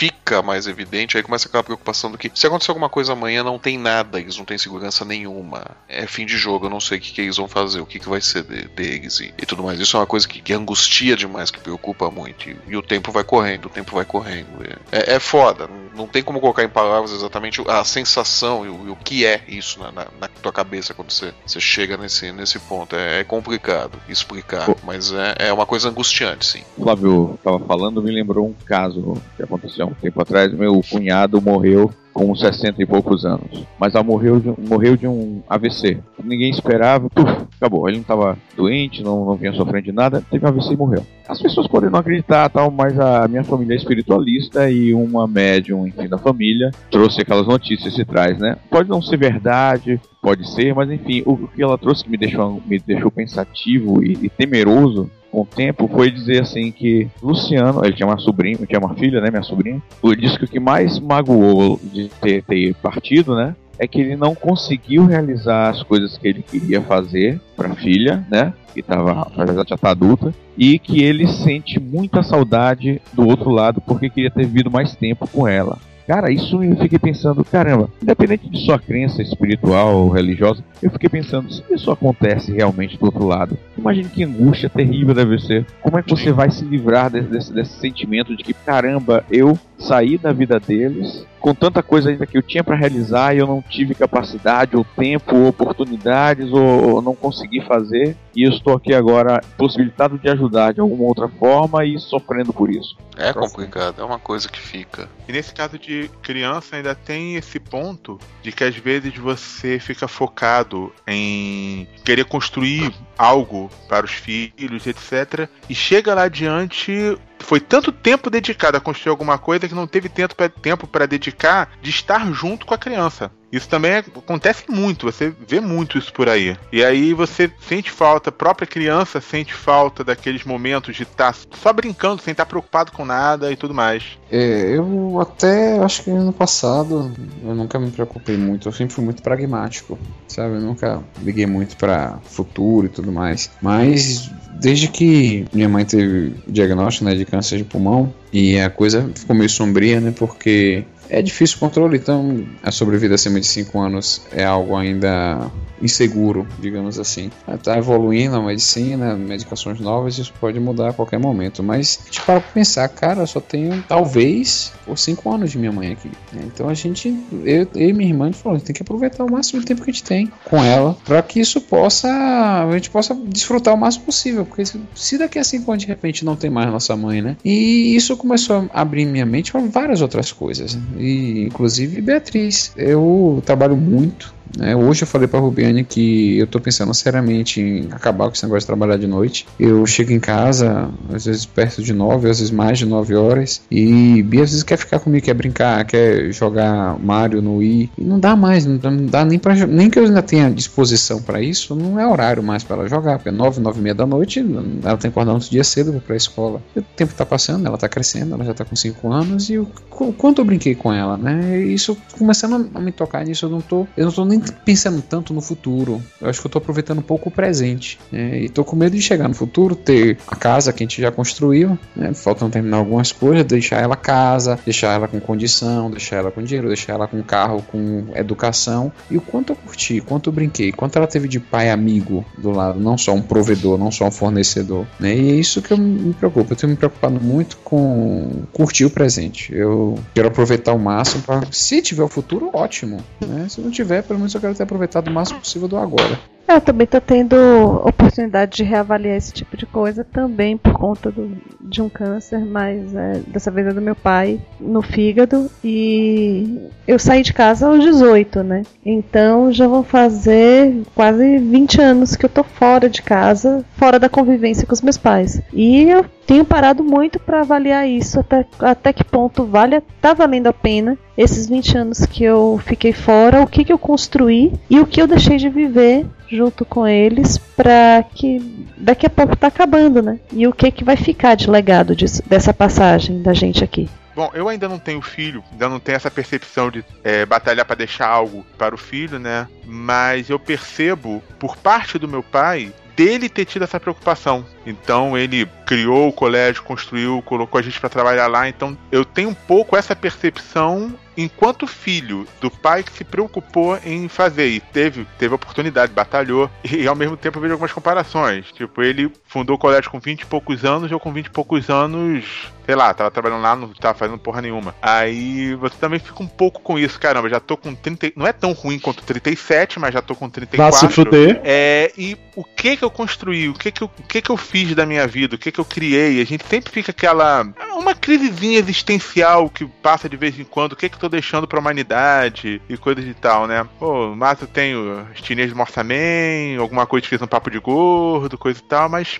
Speaker 5: fica mais evidente, aí começa aquela preocupação do que se acontecer alguma coisa amanhã não tem nada, eles não têm segurança nenhuma. É fim de jogo, eu não sei o que, que eles vão fazer, o que, que vai ser de- deles e, e tudo mais. Isso é uma coisa que, que angustia demais, que preocupa muito. E, e o tempo vai correndo, o tempo vai correndo. É, é foda, não, tem como colocar em palavras exatamente a sensação e o, e o que é isso na, na, na tua cabeça quando você, você chega nesse, nesse ponto. É, é complicado explicar, mas é, é uma coisa angustiante, sim.
Speaker 7: Flávio estava falando, me lembrou um caso que aconteceu há um tempo atrás. Meu cunhado morreu com 60 e poucos anos, mas ela morreu de, morreu de um AVC. Ninguém esperava, puf, acabou. Ele não estava doente, não, não vinha sofrendo de nada, teve um AVC e morreu. As pessoas podem não acreditar, tal, mas a minha família é espiritualista e uma médium, enfim, da família trouxe aquelas notícias e traz, né? Pode não ser verdade, pode ser, mas enfim, o que ela trouxe que me deixou, me deixou pensativo e, e temeroso com o tempo foi dizer assim que Luciano, ele tinha uma sobrinha, tinha uma filha, né, minha sobrinha, ele disse que o que mais magoou de ter, ter partido, né, é que ele não conseguiu realizar as coisas que ele queria fazer para a filha, né, que tava, já está adulta, e que ele sente muita saudade do outro lado porque queria ter vivido mais tempo com ela. Cara, isso eu fiquei pensando, caramba, independente de sua crença espiritual ou religiosa, eu fiquei pensando, se isso acontece realmente do outro lado, imagine que angústia terrível deve ser. Como é que você vai se livrar desse, desse, desse sentimento de que, caramba, eu saí da vida deles com tanta coisa ainda que eu tinha para realizar e eu não tive capacidade, ou tempo, ou oportunidades, ou, ou não consegui fazer, e eu estou aqui agora possibilitado de ajudar de alguma outra forma e sofrendo por isso.
Speaker 5: É complicado, é uma coisa que fica.
Speaker 4: E nesse caso de criança ainda tem esse ponto de que às vezes você fica focado em querer construir algo para os filhos, etc. E chega lá adiante, foi tanto tempo dedicado a construir alguma coisa que não teve tempo para dedicar de estar junto com a criança. Isso também é- acontece muito, você vê muito isso por aí. E aí você sente falta, a própria criança sente falta daqueles momentos de estar só brincando, sem estar preocupado com nada e tudo mais.
Speaker 6: É, eu até acho que ano passado eu nunca me preocupei muito, eu sempre fui muito pragmático, sabe? Eu nunca liguei muito pra futuro e tudo mais. Mas desde que minha mãe teve diagnóstico né, de câncer de pulmão e a coisa ficou meio sombria, né? Porque é difícil o controle, então a sobrevida acima de 5 anos é algo ainda inseguro, digamos assim. Está evoluindo a medicina, medicações novas, isso pode mudar a qualquer momento. Mas gente para pensar, cara, eu só tenho talvez por 5 anos de minha mãe aqui. né? Então a gente, eu, eu e minha irmã, a gente falou, a gente tem que aproveitar o máximo de tempo que a gente tem com ela, para que isso possa, a gente possa desfrutar o máximo possível. Porque se, daqui a 5 anos de repente não tem mais nossa mãe, né? E isso começou a abrir minha mente para várias outras coisas. E inclusive Beatriz. Eu trabalho muito né? Hoje eu falei pra Rubiane que eu tô pensando seriamente em acabar com esse negócio de trabalhar de noite. Eu chego em casa, às vezes perto de nove, às vezes mais de nove horas, e Bia às vezes quer ficar comigo, quer brincar, quer jogar Mario no Wii. E não dá mais, não dá, nem pra. Nem que eu ainda tenha disposição pra isso, não é horário mais pra ela jogar, porque é nove, nove e meia da noite, ela tem que acordar outro dia cedo pra escola. E o tempo tá passando, ela tá crescendo, ela já tá com cinco anos, e o qu- quanto eu brinquei com ela, né? Isso começando a me tocar nisso, eu não tô. Eu não tô nem pensando tanto no futuro. Eu acho que eu tô aproveitando um pouco o presente. né? E tô com medo de chegar no futuro, ter a casa que a gente já construiu, né? Faltam terminar algumas coisas, deixar ela casa, deixar ela com condição, deixar ela com dinheiro, deixar ela com carro, com educação. E o quanto eu curti, quanto eu brinquei, quanto ela teve de pai amigo do lado, não só um provedor, não só um fornecedor. Né? E é isso que eu me preocupo. Eu tenho me preocupado muito com curtir o presente. Eu quero aproveitar o máximo para, se tiver o futuro, ótimo. Né? Se não tiver, pelo menos eu quero ter aproveitado o máximo possível do agora.
Speaker 3: Eu também tô tendo oportunidade de reavaliar esse tipo de coisa também por conta do- de um câncer, mas é, dessa vez é do meu pai no fígado e eu saí de casa aos 18, né? Então já vão fazer quase 20 anos que eu tô fora de casa, fora da convivência com os meus pais. E eu tenho parado muito para avaliar isso, até, até que ponto vale, tá valendo a pena esses 20 anos que eu fiquei fora, o que, que eu construí e o que eu deixei de viver junto com eles para que daqui a pouco tá acabando, né? E o que que vai ficar de legado disso, dessa passagem da gente aqui.
Speaker 4: Bom, eu ainda não tenho filho, ainda não tenho essa percepção de é, batalhar para deixar algo para o filho, né? Mas eu percebo, por parte do meu pai, dele ter tido essa preocupação. Então ele criou o colégio, construiu, colocou a gente para trabalhar lá. Então eu tenho um pouco essa percepção enquanto filho do pai que se preocupou em fazer e teve teve oportunidade, batalhou e ao mesmo tempo eu vejo algumas comparações. Tipo, ele fundou o colégio com 20 e poucos anos, eu com 20 e poucos anos, sei lá, tava trabalhando lá, não tava fazendo porra nenhuma. Aí você também fica um pouco com isso, caramba, já tô com 30, não é tão ruim quanto 37, mas já tô com 34.
Speaker 1: Vá se fuder.
Speaker 4: É, e o que que eu construí, o que que eu, o que que eu fiz da minha vida, o que que eu criei, a gente sempre fica aquela uma crisezinha existencial que passa de vez em quando, o que que eu tô deixando pra humanidade e coisas de tal, né? Pô, mas eu tenho chinês do Morsaman, alguma coisa que fez um papo de gordo, coisa e tal, mas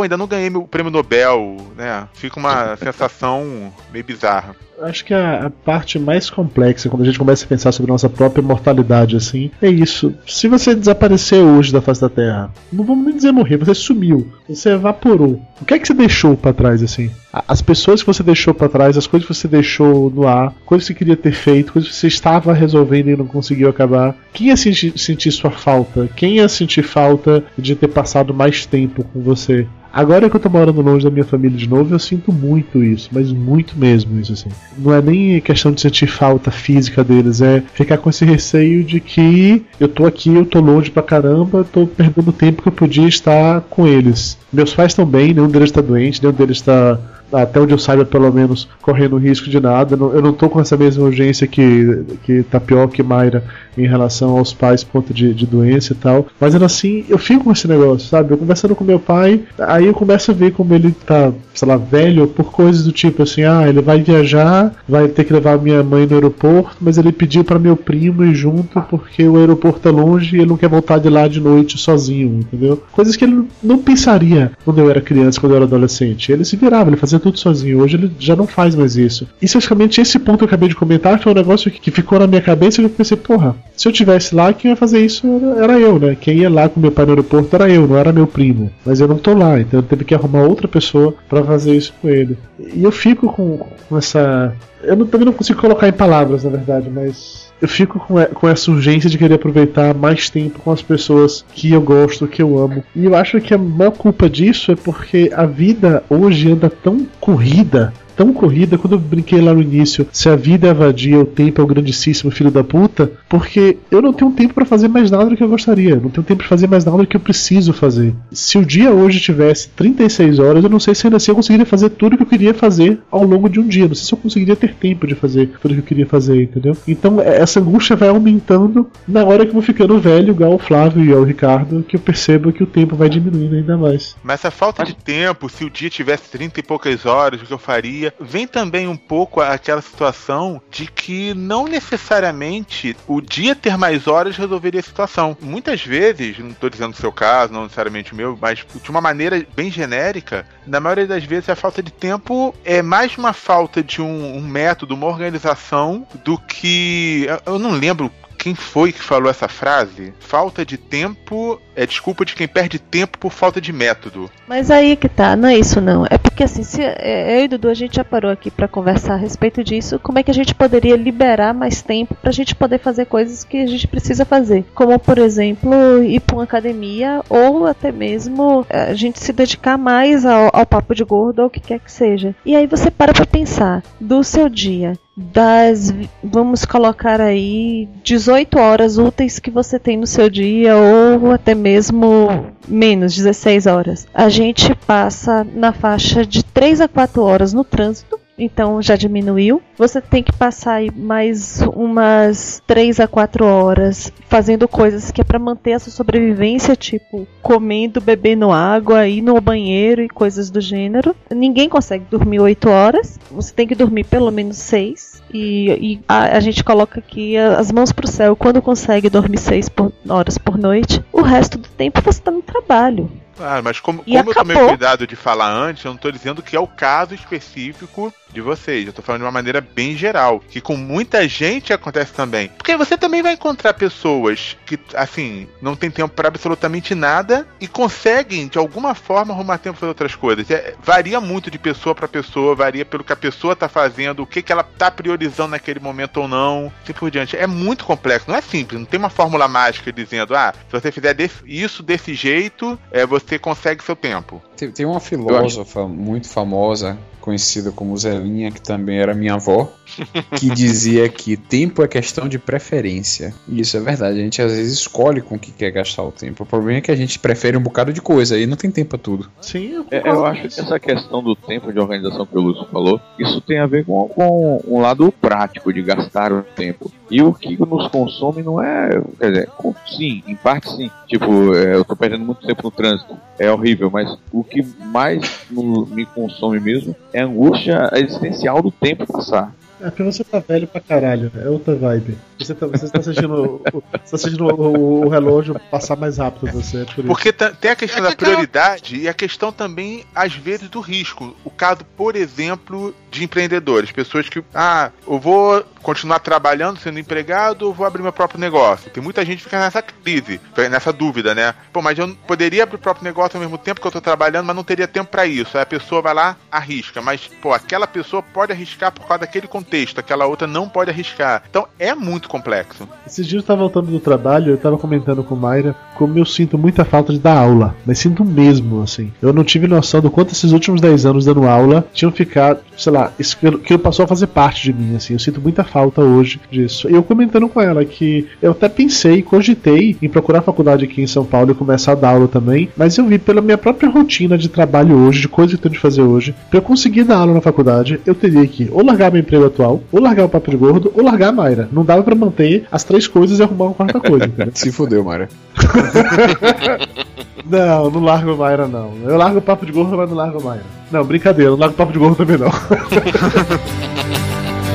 Speaker 4: pô, ainda não ganhei meu prêmio Nobel, né? Fica uma sensação meio bizarra.
Speaker 1: Acho que a, a parte mais complexa, quando a gente começa a pensar sobre nossa própria mortalidade, assim, é isso. Se você desaparecer hoje da face da Terra, não vamos nem dizer morrer, você sumiu, você evaporou. O que é que você deixou pra trás, assim? As pessoas que você deixou pra trás, as coisas que você deixou no ar, coisas que você queria ter feito, coisas que você estava resolvendo e não conseguiu acabar. Quem ia sentir, sentir sua falta? Quem ia sentir falta de ter passado mais tempo com você? Agora que eu tô morando longe da minha família de novo, eu sinto muito isso, mas muito mesmo isso, assim. Não é nem questão de sentir falta física deles, é ficar com esse receio de que eu tô aqui, eu tô longe pra caramba, tô perdendo tempo que eu podia estar com eles. Meus pais estão bem, nenhum deles tá doente, nenhum deles tá até onde eu saiba, pelo menos, correndo risco de nada. Eu não tô com essa mesma urgência que, que Tapioca e Mayra em relação aos pais, ponto de, de doença e tal. Mas ainda assim, eu fico com esse negócio, sabe? Eu conversando com meu pai, aí eu começo a ver como ele tá, sei lá, velho, por coisas do tipo assim: ah, ele vai viajar, vai ter que levar minha mãe no aeroporto, mas ele pediu para meu primo ir junto porque o aeroporto é longe e ele não quer voltar de lá de noite sozinho, entendeu? Coisas que ele não pensaria quando eu era criança, quando eu era adolescente. Ele se virava, ele fazia tudo sozinho. Hoje ele já não faz mais isso. E especificamente esse ponto que eu acabei de comentar foi um negócio que, ficou na minha cabeça eu pensei, porra, se eu tivesse lá, quem ia fazer isso era, era eu, né? Quem ia lá com meu pai no aeroporto era eu, não era meu primo. Mas eu não tô lá, então eu teve que arrumar outra pessoa pra fazer isso com ele. E eu fico com, com essa. Eu não- também não consigo colocar em palavras, na verdade, mas eu fico com, com essa urgência de querer aproveitar mais tempo com as pessoas que eu gosto, que eu amo. E eu acho que a maior culpa disso é porque a vida hoje anda tão corrida. Tão corrida, quando eu brinquei lá no início, se a vida é vadia, o tempo é o grandíssimo filho da puta, porque eu não tenho tempo pra fazer mais nada do que eu gostaria, não tenho tempo pra fazer mais nada do que eu preciso fazer. Se o dia hoje tivesse 36 horas, eu não sei se ainda assim eu conseguiria fazer tudo que eu queria fazer ao longo de um dia, não sei se eu conseguiria ter tempo de fazer tudo que eu queria fazer, entendeu? Então é- essa angústia vai aumentando na hora que eu vou ficando velho, igual o Flávio e o Ricardo, que eu percebo que o tempo vai diminuindo ainda mais.
Speaker 4: Mas essa falta de tempo, se o dia tivesse 30 e poucas horas, o que eu faria? Vem também um pouco aquela situação de que não necessariamente o dia ter mais horas resolveria a situação. Muitas vezes, não estou dizendo o seu caso, não necessariamente o meu, mas de uma maneira bem genérica, na maioria das vezes a falta de tempo é mais uma falta de um, um método, uma organização, do que. Eu não lembro quem foi que falou essa frase? Falta de tempo é desculpa de quem perde tempo por falta de método.
Speaker 3: Mas aí que tá, não é isso não. É porque assim, se é, eu e Dudu a gente já parou aqui pra conversar a respeito disso, como é que a gente poderia liberar mais tempo pra gente poder fazer coisas que a gente precisa fazer, como por exemplo, ir pra uma academia ou até mesmo é, a gente se dedicar mais ao, ao papo de gordo ou o que quer que seja. E aí você para pra pensar do seu dia das, vamos colocar aí, 18 horas úteis que você tem no seu dia, ou até mesmo menos, 16 horas. A gente passa na faixa de 3 a 4 horas no trânsito. Então já diminuiu. Você tem que passar mais umas 3 a 4 horas fazendo coisas que é para manter a sua sobrevivência, tipo comendo, bebendo água, ir no banheiro e coisas do gênero. Ninguém consegue dormir 8 horas. Você tem que dormir pelo menos 6. E, e a, a, gente coloca aqui as mãos pro céu quando consegue dormir 6 por, horas por noite. O resto do tempo você tá no trabalho.
Speaker 4: Ah, mas como, como eu tomei cuidado de falar antes, eu não tô dizendo que é o caso específico de vocês. Eu tô falando de uma maneira bem geral. Que com muita gente acontece também. Porque você também vai encontrar pessoas que, assim, não tem tempo para absolutamente nada e conseguem, de alguma forma, arrumar tempo para outras coisas. É, varia muito de pessoa para pessoa, varia pelo que a pessoa tá fazendo, o que, que ela tá priorizando naquele momento ou não, assim por diante. É muito complexo, não é simples, não tem uma fórmula mágica dizendo, ah, se você fizer desse, isso desse jeito, é, você consegue seu tempo.
Speaker 6: Tem, tem uma filósofa muito famosa conhecida como Zelinha, que também era minha avó, que dizia que tempo é questão de preferência. E isso é verdade, a gente às vezes escolhe com o que quer gastar o tempo. O problema é que a gente prefere um bocado de coisa e não tem tempo pra tudo.
Speaker 1: Sim, eu,
Speaker 7: é, eu acho que essa questão do tempo de organização que o Lúcio falou, isso tem a ver com, com um lado prático de gastar o tempo. E o que nos consome não é. Quer dizer, sim, em parte sim. Tipo, é, eu tô perdendo muito tempo no trânsito. É horrível, mas o que mais no, me consome mesmo é a angústia existencial do tempo passar.
Speaker 1: É porque você tá velho pra caralho, é outra vibe. Você tá, você tá assistindo, o, você tá assistindo o, o, relógio passar mais rápido você, é por
Speaker 4: Porque tem a questão é da prioridade e a questão também, às vezes, do risco. O caso, por exemplo, de empreendedores. Pessoas que, ah, eu vou continuar trabalhando, sendo empregado, ou vou abrir meu próprio negócio. Tem muita gente que fica nessa crise, nessa dúvida, né? Pô, mas eu poderia abrir o próprio negócio ao mesmo tempo que eu tô trabalhando, mas não teria tempo para isso. Aí a pessoa vai lá, arrisca. Mas, pô, aquela pessoa pode arriscar por causa daquele contexto, aquela outra não pode arriscar. Então é muito complexo.
Speaker 1: Esses dias eu tava voltando do trabalho, eu tava comentando com Mayra como eu sinto muita falta de dar aula. Mas sinto mesmo, assim. Eu não tive noção do quanto esses últimos 10 anos dando aula tinham ficado, sei lá, aquilo passou a fazer parte de mim, assim. Eu sinto muita falta hoje disso. E eu comentando com ela que eu até pensei, cogitei em procurar faculdade aqui em São Paulo e começar a dar aula também, mas eu vi pela minha própria rotina de trabalho hoje, de coisas que eu tenho de fazer hoje, pra eu conseguir dar aula na faculdade, eu teria que ou largar meu emprego atual, ou largar o papo de gordo, ou largar a Mayra. Não dava para manter as três coisas e arrumar uma quarta coisa.
Speaker 6: Se fudeu, Mayra.
Speaker 1: não, não largo Mayra, não. Eu largo o papo de gordo, mas não largo Mayra. Não, brincadeira, não largo o papo de gordo também não.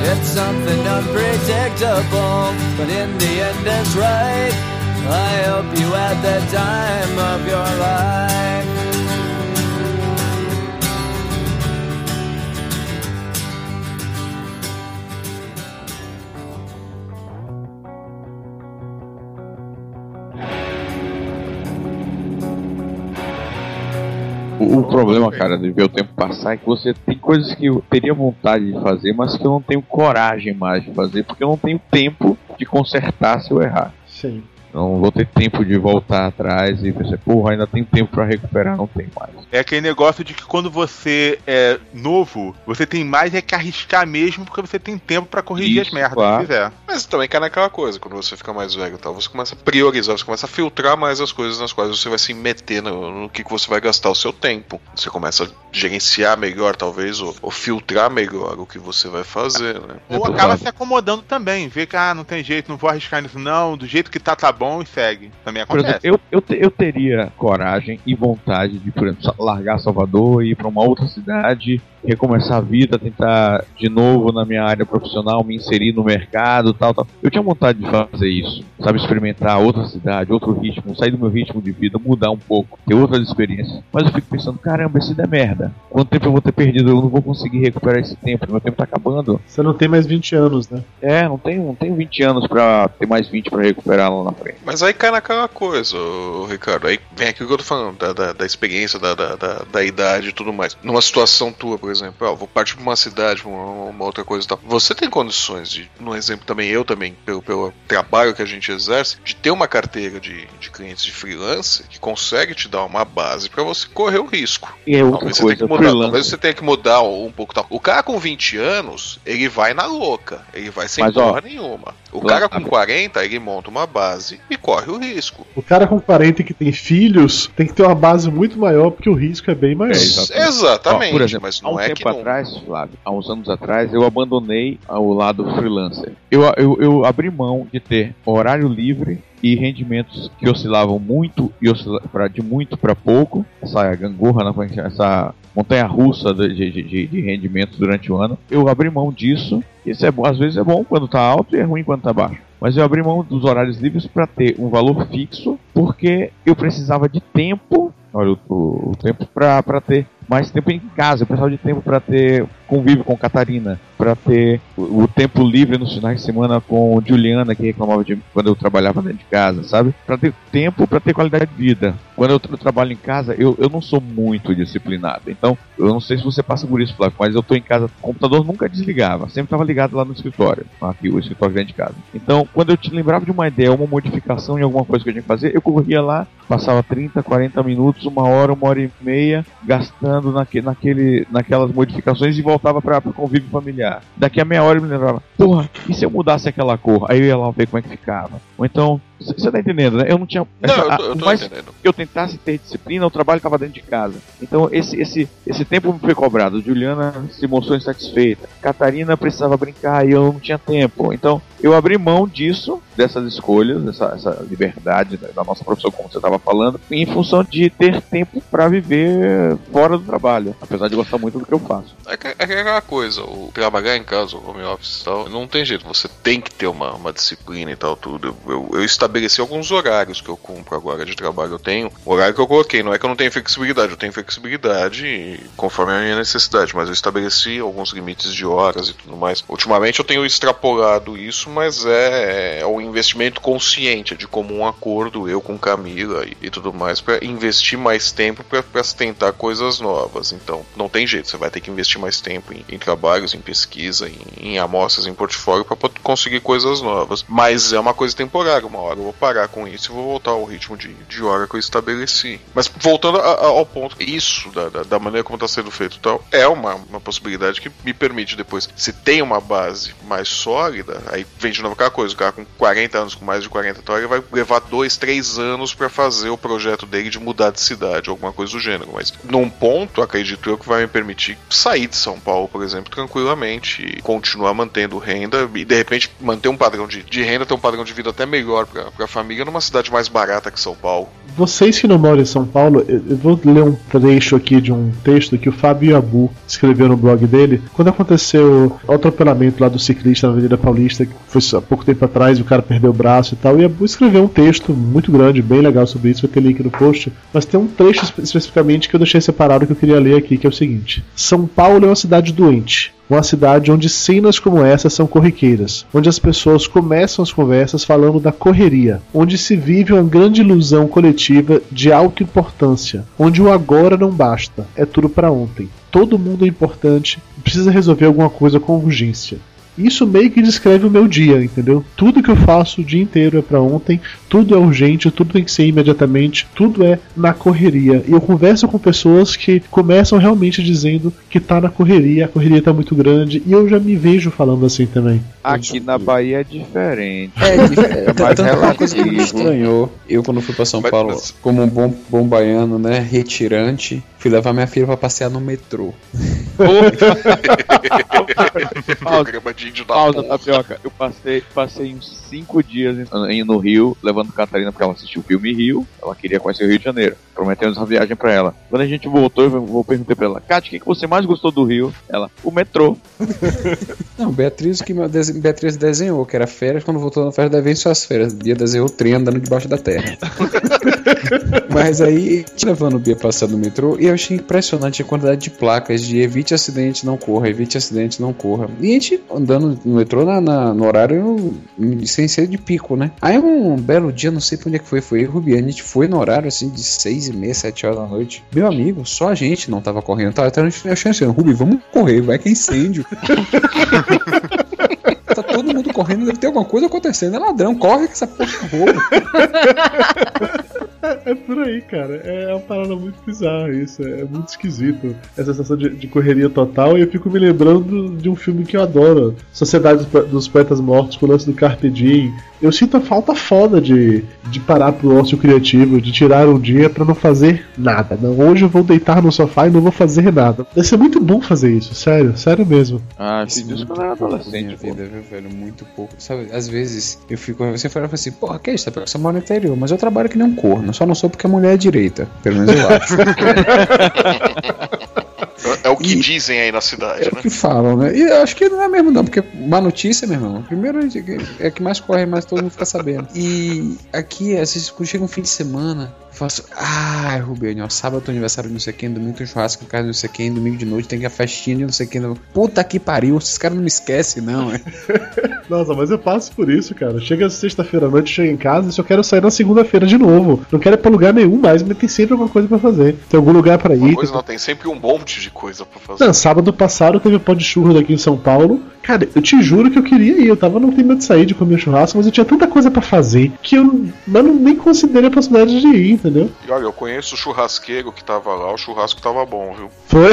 Speaker 10: It's something unpredictable, but in the end it's right. I hope you had the time of your life.
Speaker 7: O, o problema, cara, de ver o tempo passar é que você tem coisas que eu teria vontade de fazer, mas que eu não tenho coragem mais de fazer, porque eu não tenho tempo de consertar se eu errar.
Speaker 1: Sim.
Speaker 7: Não vou ter tempo de voltar atrás e pensar, porra, ainda tem tempo para recuperar, não tem mais.
Speaker 4: É aquele negócio de que quando você é novo, você tem mais é que arriscar mesmo, porque você tem tempo para corrigir
Speaker 7: Isso,
Speaker 4: as merdas
Speaker 7: claro.
Speaker 4: que fizer.
Speaker 5: Mas também cai naquela coisa, quando você fica mais velho e tal, você começa a priorizar, você começa a filtrar mais as coisas nas quais você vai se meter no, no que, que você vai gastar o seu tempo. Você começa a gerenciar melhor, talvez, ou, ou filtrar melhor o que você vai fazer, né?
Speaker 4: Ou acaba se acomodando também, vê que ah, não tem jeito, não vou arriscar nisso, não, do jeito que tá, tá bom e segue. Também acontece.
Speaker 7: exemplo, eu, eu, eu teria coragem e vontade de, por exemplo, largar Salvador e ir pra uma outra cidade recomeçar a vida, tentar de novo na minha área profissional, me inserir no mercado, tal, tal. Eu tinha vontade de fazer isso, sabe, experimentar outra cidade, outro ritmo, sair do meu ritmo de vida, mudar um pouco, ter outras experiências. Mas eu fico pensando, caramba, isso é merda. Quanto tempo eu vou ter perdido? Eu não vou conseguir recuperar esse tempo, meu tempo tá acabando.
Speaker 1: Você não tem mais 20 anos, né?
Speaker 7: É, não tenho, não tenho 20 anos pra ter mais 20 pra recuperar lá na frente.
Speaker 5: Mas aí cai naquela coisa, ô, Ricardo. Aí vem aquilo que eu tô falando, da, da, da experiência, da, da, da, da idade e tudo mais. Numa situação tua, por exemplo, ó, vou partir pra uma cidade, pra uma, uma outra coisa e tal. Você tem condições de, no exemplo também, eu também, pelo, pelo trabalho que a gente exerce, de ter uma carteira de, de clientes de freelance que consegue te dar uma base pra você correr o risco.
Speaker 7: E é outra
Speaker 5: Talvez
Speaker 7: coisa,
Speaker 5: você tenha que mudar,
Speaker 7: freelance.
Speaker 5: talvez você tenha que mudar um pouco tal. O cara com 20 anos, ele vai na louca, ele vai sem
Speaker 7: Mas, ó,
Speaker 5: porra nenhuma. O
Speaker 7: lá-
Speaker 5: cara com 40, ele monta uma base e corre o risco.
Speaker 1: O cara com 40 que tem filhos tem que ter uma base muito maior, porque o risco é bem maior.
Speaker 5: Exatamente,
Speaker 7: Ó, por exemplo,
Speaker 5: mas
Speaker 7: há um
Speaker 5: não é
Speaker 7: tempo atrás, Flávio, há uns anos atrás, eu abandonei o lado freelancer. Eu, eu, eu abri mão de ter horário livre e rendimentos que oscilavam muito e oscila, pra, de muito para pouco. Essa gangorra, frente, essa montanha russa de, de, de, de rendimentos durante o ano. Eu abri mão disso. Isso é às vezes é bom quando tá alto e é ruim quando tá baixo. Mas eu abri mão dos horários livres para ter um valor fixo, porque eu precisava de tempo, olha o- o tempo para ter mais tempo em casa, eu precisava de tempo para ter convívio com Catarina, para ter o, o tempo livre nos finais de semana com Juliana, que reclamava de quando eu trabalhava dentro de casa, sabe? Para ter tempo para ter qualidade de vida. Quando eu, tra- trabalho em casa, eu, eu não sou muito disciplinado. Então, eu não sei se você passa por isso, Flávio, mas eu tô em casa, o computador nunca desligava, sempre estava ligado lá no escritório, aqui o escritório dentro de casa. Então, quando eu te lembrava de uma ideia, uma modificação em alguma coisa que eu tinha que fazer, eu corria lá, passava 30, 40 minutos, uma hora, uma hora e meia, gastando naque, naquele, naquelas modificações e voltava para o convívio familiar. Daqui a meia hora eu me lembrava, porra, e se eu mudasse aquela cor? Aí eu ia lá ver como é que ficava. Ou então, você tá entendendo, né? Eu não tinha.
Speaker 5: Não, eu tô- eu tô entendendo.
Speaker 7: que eu tentasse ter disciplina, o trabalho estava dentro de casa. Então esse, esse, esse tempo me foi cobrado. Juliana se mostrou insatisfeita. Catarina precisava brincar e eu não tinha tempo. Então eu abri mão disso, dessas escolhas, dessa essa liberdade da, nossa profissão, como você estava falando, em função de ter tempo para viver fora do trabalho. Apesar de gostar muito do que eu faço.
Speaker 5: É, que- é aquela coisa, o trabalhar em casa, o home office e tal, não tem jeito, você tem que ter uma, uma disciplina e tal, tudo. Eu, eu, eu estabeleci alguns horários que eu cumpro agora de trabalho. Eu tenho o horário que eu coloquei, não é que eu não tenho flexibilidade, eu tenho flexibilidade conforme a minha necessidade, mas eu estabeleci alguns limites de horas e tudo mais. Ultimamente eu tenho extrapolado isso, mas é, é um investimento consciente, de comum acordo, eu com Camila e, e tudo mais, para investir mais tempo para tentar coisas novas. Então, não tem jeito, você vai ter que investir mais tempo em, em trabalhos, em pesquisa, em, em amostras, em portfólio para conseguir coisas novas. Mas é uma coisa temporária, uma hora eu vou parar com isso e vou voltar ao ritmo de, de hora que eu estabeleci. Mas voltando a- a- ao ponto, isso da, da, da maneira como está sendo feito tal, é uma, uma possibilidade que me permite depois, se tem uma base mais sólida, aí vem de novo aquela coisa, o cara com 40 anos, com mais de 40 tal, ele vai levar 2, 3 anos para fazer o projeto dele de mudar de cidade, alguma coisa do gênero. Mas num ponto, acredito eu, que vai me permitir sair de São Paulo, por exemplo, tranquilamente e continuar mantendo renda e de repente manter um padrão de, de renda, ter um padrão de vida até melhor para a família numa cidade mais barata que São Paulo.
Speaker 1: Vocês que não moram em São Paulo, eu vou ler um trecho aqui de um texto que o Fábio Yabu escreveu no blog dele. Quando aconteceu o atropelamento lá do ciclista na Avenida Paulista, que foi há pouco tempo atrás, o cara perdeu o braço e tal, o escreveu um texto muito grande, bem legal sobre isso, vai ter link no post. Mas tem um trecho espe- especificamente que eu deixei separado que eu queria ler aqui, que é o seguinte: São Paulo é uma cidade doente. Uma cidade onde cenas como essa são corriqueiras, onde as pessoas começam as conversas falando da correria, onde se vive uma grande ilusão coletiva de alta importância, onde o agora não basta, é tudo para ontem. Todo mundo é importante e precisa resolver alguma coisa com urgência. Isso meio que descreve o meu dia, entendeu? Tudo que eu faço o dia inteiro é pra ontem, tudo é urgente, tudo tem que ser imediatamente, tudo é na correria. E eu converso com pessoas que começam realmente dizendo que tá na correria, a correria tá muito grande, e eu já me vejo falando assim também.
Speaker 7: Aqui na Bahia é diferente.
Speaker 6: É, dif- é,
Speaker 7: mais
Speaker 6: é
Speaker 7: relativo.
Speaker 6: estranhou. Eu, quando fui pra São Paulo, como um bom, bom baiano, né, retirante, Fui levar minha filha pra passear no metrô.
Speaker 5: Programa de índio da
Speaker 7: Pausa, tapioca. Eu passei, passei uns cinco dias em- no Rio, levando Catarina porque ela assistiu o filme Rio. Ela queria conhecer o Rio de Janeiro. Prometemos essa viagem pra ela. Quando a gente voltou, eu vou perguntar pra ela: Kátia, o que, que você mais gostou do Rio? Ela, o metrô.
Speaker 6: Não, Beatriz que Beatriz desenhou, que era férias, quando voltou na férias, deve vir suas férias. Bia desenhou o trem andando debaixo da terra. Mas aí, a levando o Bia passando no metrô, e eu achei impressionante a quantidade de placas de evite acidente, não corra, evite acidente, não corra. E a gente andando no metrô na, na- no horário sem ser de pico, né? Aí um belo dia, não sei pra onde é que foi, foi Rubiane, a gente foi no horário assim de seis e meia, sete horas da noite. Meu amigo, só a gente não tava correndo. Tava tava achando assim, Rubi, vamos correr, vai que é incêndio. Tá todo mundo correndo, deve ter alguma coisa acontecendo. É ladrão, corre que essa porra é roubo.
Speaker 1: É, é por aí, cara. É uma parada muito bizarra isso. É muito esquisito. Essa sensação de, de correria total. E eu fico me lembrando de um filme que eu adoro: Sociedade dos, Po- dos Poetas Mortos, com o lance do Carpe Diem. Eu sinto a falta foda de, de parar pro ócio criativo, de tirar um dia pra não fazer nada. Não, hoje eu vou deitar no sofá e não vou fazer nada. Deve ser muito bom fazer isso, sério, sério mesmo.
Speaker 7: Ah, fiz isso quando eu era adolescente.
Speaker 6: Minha vida, viu, velho? Muito pouco. Sabe, às vezes eu fico. Você fala assim, porra, que isso? Você mora no interior, mas eu trabalho que nem um corno. Só não sou porque a mulher é direita. Pelo menos eu acho.
Speaker 5: É o que dizem aí na cidade,
Speaker 6: É o
Speaker 5: né?
Speaker 6: que falam, né? E eu acho que não é mesmo, não, porque má notícia, meu irmão. Primeiro é que mais corre, mais todo mundo fica sabendo. E aqui, às vezes, quando chega um fim de semana, eu faço. Ah, Rubinho, ó, sábado é aniversário de não sei quem, domingo tem churrasco em casa de não sei quem, domingo de noite tem que a festinha de não sei quem. Puta que pariu, esses caras não me esquecem, não, é.
Speaker 1: Nossa, mas eu passo por isso, cara. Chega sexta-feira à noite, chego em casa e só quero sair na segunda-feira de novo. Não quero ir pra lugar nenhum mais, mas tem sempre alguma coisa pra fazer. Tem algum lugar pra ir.
Speaker 5: Pois não, tem sempre um monte de coisa pra fazer.
Speaker 1: Não, sábado passado teve o pó de churros aqui em São Paulo. Cara, eu te juro que eu queria ir. Eu tava no clima de sair, de comer churrasco, mas eu tinha tanta coisa pra fazer que eu mas não, nem considerei a possibilidade de ir, entendeu?
Speaker 5: E olha, eu conheço o churrasqueiro que tava lá, o churrasco tava bom, viu?
Speaker 1: Foi.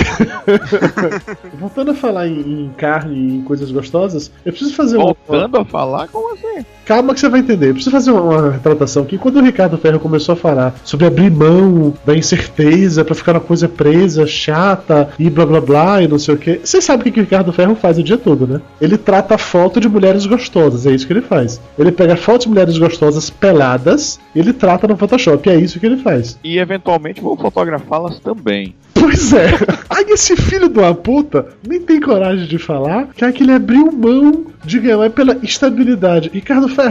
Speaker 1: Voltando a falar em, em carne e em coisas gostosas, eu preciso fazer uma.
Speaker 7: Voltando a falar, como assim?
Speaker 1: Calma que você vai entender. Eu preciso fazer uma, uma retratação aqui. Quando o Ricardo Ferro começou a falar sobre abrir mão da incerteza pra ficar uma coisa presa, chata e blá blá blá e não sei o que. Você sabe o que, que o Ricardo Ferro faz o dia todo, né? Ele trata foto de mulheres gostosas, é isso que ele faz. Ele pega fotos de mulheres gostosas peladas e ele trata no Photoshop, é isso que ele faz.
Speaker 7: E eventualmente vou fotografá-las também.
Speaker 1: Pois é. Aí esse filho de uma puta nem tem coragem de falar que é que ele abriu mão de ganhar pela estabilidade. Ricardo Ferro,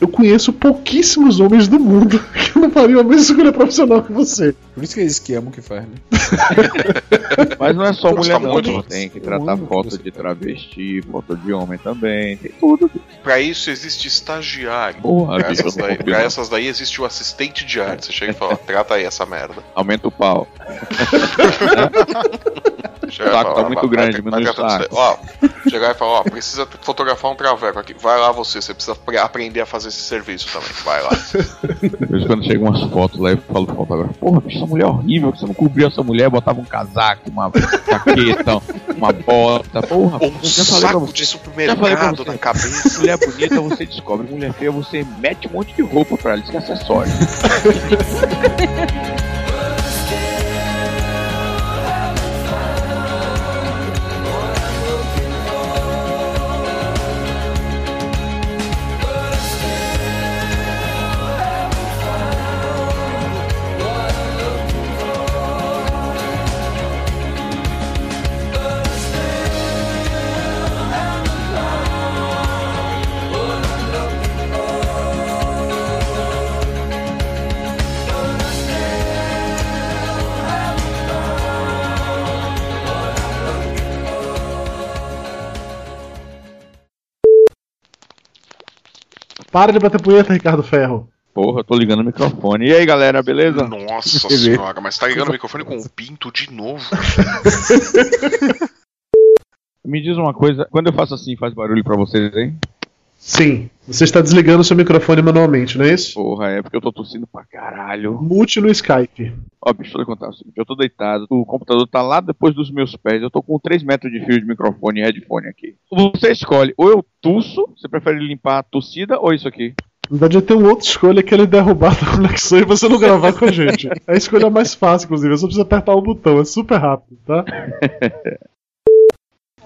Speaker 1: eu conheço pouquíssimos homens do mundo que não fariam a mesma escolha profissional que você.
Speaker 6: Por isso que eles que amam o que faz, né?
Speaker 7: Mas não é só
Speaker 5: Gosta
Speaker 7: mulher, não.
Speaker 5: muito.
Speaker 7: Tem que tratar foto de travesti, foto de homem também. Tem tudo.
Speaker 5: Pra isso existe estagiário.
Speaker 7: Porra,
Speaker 5: pra, essas daí, pra essas daí existe o assistente de arte. Você chega e fala, trata aí essa merda.
Speaker 7: Aumenta o pau.
Speaker 5: E
Speaker 7: saco tá muito
Speaker 5: vai-
Speaker 7: grande,
Speaker 5: vai- vai
Speaker 7: o.
Speaker 5: Ó, chegar e falar, ó, precisa fotografar um traveco aqui. Vai lá você, você precisa pre- aprender a fazer esse serviço também. Vai lá.
Speaker 7: Às vezes quando chegam umas fotos lá, eu falo pro fotógrafo, porra, bicho, mulher horrível, você não cobriu essa mulher, botava um casaco, uma jaqueta, uma bota, porra,
Speaker 5: Um
Speaker 7: já falei
Speaker 5: saco
Speaker 7: você.
Speaker 5: de
Speaker 7: falei
Speaker 5: supermercado
Speaker 7: você.
Speaker 5: na cabeça.
Speaker 7: Mulher bonita você descobre, mulher feia você mete um monte de roupa pra ela, isso que é acessório.
Speaker 1: Para de bater punheta, Ricardo Ferro.
Speaker 7: Porra, eu tô ligando o microfone. E aí, galera, beleza?
Speaker 5: Nossa senhora, mas tá ligando o microfone com o pinto de novo.
Speaker 7: Me diz uma coisa, quando eu faço assim, faz barulho pra vocês, hein?
Speaker 1: Sim, você está desligando seu microfone manualmente, não é isso?
Speaker 7: Porra, é porque eu tô tossindo pra caralho.
Speaker 1: Mute no Skype.
Speaker 7: Ó, bicho, deixa eu contar o seguinte, eu tô deitado, o computador tá lá depois dos meus pés, eu tô com 3 metros de fio de microfone e headphone aqui. Você escolhe, ou eu tuço, você prefere limpar a tossida ou isso aqui?
Speaker 1: Na verdade, ter uma outra escolha que é ele derrubar a conexão e você não gravar com a gente. É a escolha mais fácil, inclusive. Você precisa apertar o botão, é super rápido, tá?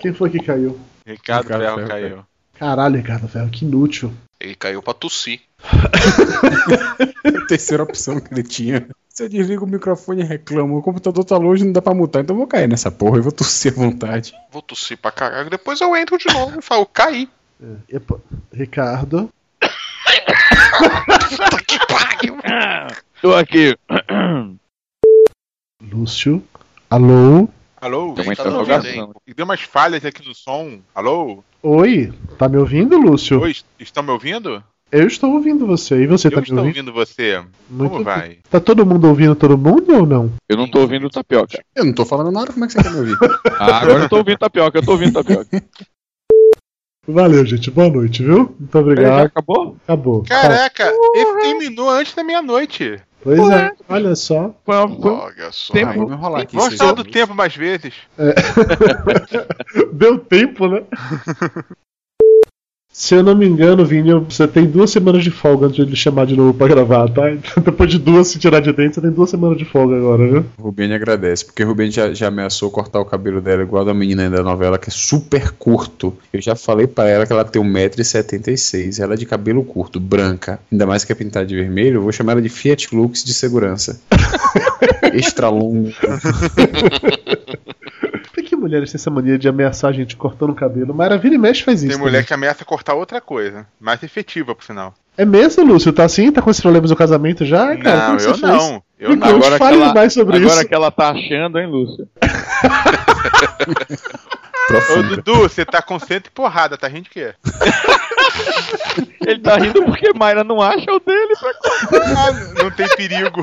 Speaker 1: Quem foi que caiu?
Speaker 4: Ricardo,
Speaker 6: Ricardo
Speaker 4: Ferro
Speaker 6: Ferro
Speaker 4: caiu.
Speaker 1: Caralho, Ricardo Ferro, que inútil.
Speaker 5: Ele caiu pra tossir.
Speaker 6: Terceira opção que ele tinha. Se eu desligo o microfone e reclamo, o computador tá longe, não dá pra mutar, então eu vou cair nessa porra e vou tossir à vontade.
Speaker 5: Vou tossir pra caralho. Depois eu entro de novo e falo, caí.
Speaker 1: Epa, Ricardo.
Speaker 7: Tô aqui.
Speaker 1: Lúcio. Alô?
Speaker 4: Alô?
Speaker 7: Tem uma
Speaker 4: Tá me ouvindo?
Speaker 7: interrogação.
Speaker 4: E Deu umas falhas aqui no som. Alô?
Speaker 1: Oi? Tá me ouvindo, Lúcio?
Speaker 4: Oi, estão me ouvindo?
Speaker 1: Eu estou ouvindo você. E você
Speaker 4: Eu
Speaker 1: tá me
Speaker 4: estou
Speaker 1: ouvindo?
Speaker 4: ouvindo você.
Speaker 1: Muito
Speaker 4: Como vai?
Speaker 1: Tá todo mundo ouvindo todo mundo ou não?
Speaker 7: Eu não tô ouvindo tapioca.
Speaker 6: Eu não tô falando nada, como é que você quer me ouvir?
Speaker 7: Ah, agora eu tô ouvindo tapioca, eu tô ouvindo tapioca.
Speaker 1: Valeu, gente. Boa noite, viu? Muito
Speaker 7: Já
Speaker 1: obrigado.
Speaker 7: acabou?
Speaker 1: Acabou.
Speaker 4: Caraca, esse terminou antes da meia-noite.
Speaker 1: Pois é, olha só.
Speaker 5: Olha só.
Speaker 7: tempo-
Speaker 6: enrolar aqui.
Speaker 4: Falar do tempo mais vezes.
Speaker 1: Deu tempo, né? Se eu não me engano, Vini, você tem duas semanas de folga antes de ele chamar de novo pra gravar, tá? Então, depois de duas se tirar de dentro, você tem duas semanas de folga agora, viu?
Speaker 6: O Rubene agradece, porque o Rubene já, já ameaçou cortar o cabelo dela igual a da menina da novela, que é super curto. Eu já falei pra ela que ela tem 1,76m, ela é de cabelo curto, branca, ainda mais que é pintada de vermelho, eu vou chamar ela de Fiat Lux de segurança. Extra longo.
Speaker 1: Mulheres têm essa mania de ameaçar a gente cortando o cabelo? Mayra vira e mexe faz isso.
Speaker 4: Tem
Speaker 1: também.
Speaker 4: mulher que ameaça cortar outra coisa. Mais efetiva, por sinal.
Speaker 1: É mesmo, Lúcio? Tá assim? Tá com esses problemas no casamento já? Cara,
Speaker 4: não, eu
Speaker 1: fez?
Speaker 4: não. Eu
Speaker 1: Me
Speaker 4: não.
Speaker 1: conte,
Speaker 7: Agora
Speaker 1: fale
Speaker 7: que ela-
Speaker 1: mais sobre
Speaker 7: Agora
Speaker 1: isso.
Speaker 7: que ela tá achando, hein, Lúcia?
Speaker 4: Ô. Dudu, você tá com cento e porrada, tá rindo de quê?
Speaker 7: Ele tá rindo porque Mayra não acha o dele pra
Speaker 4: Ah, não tem perigo.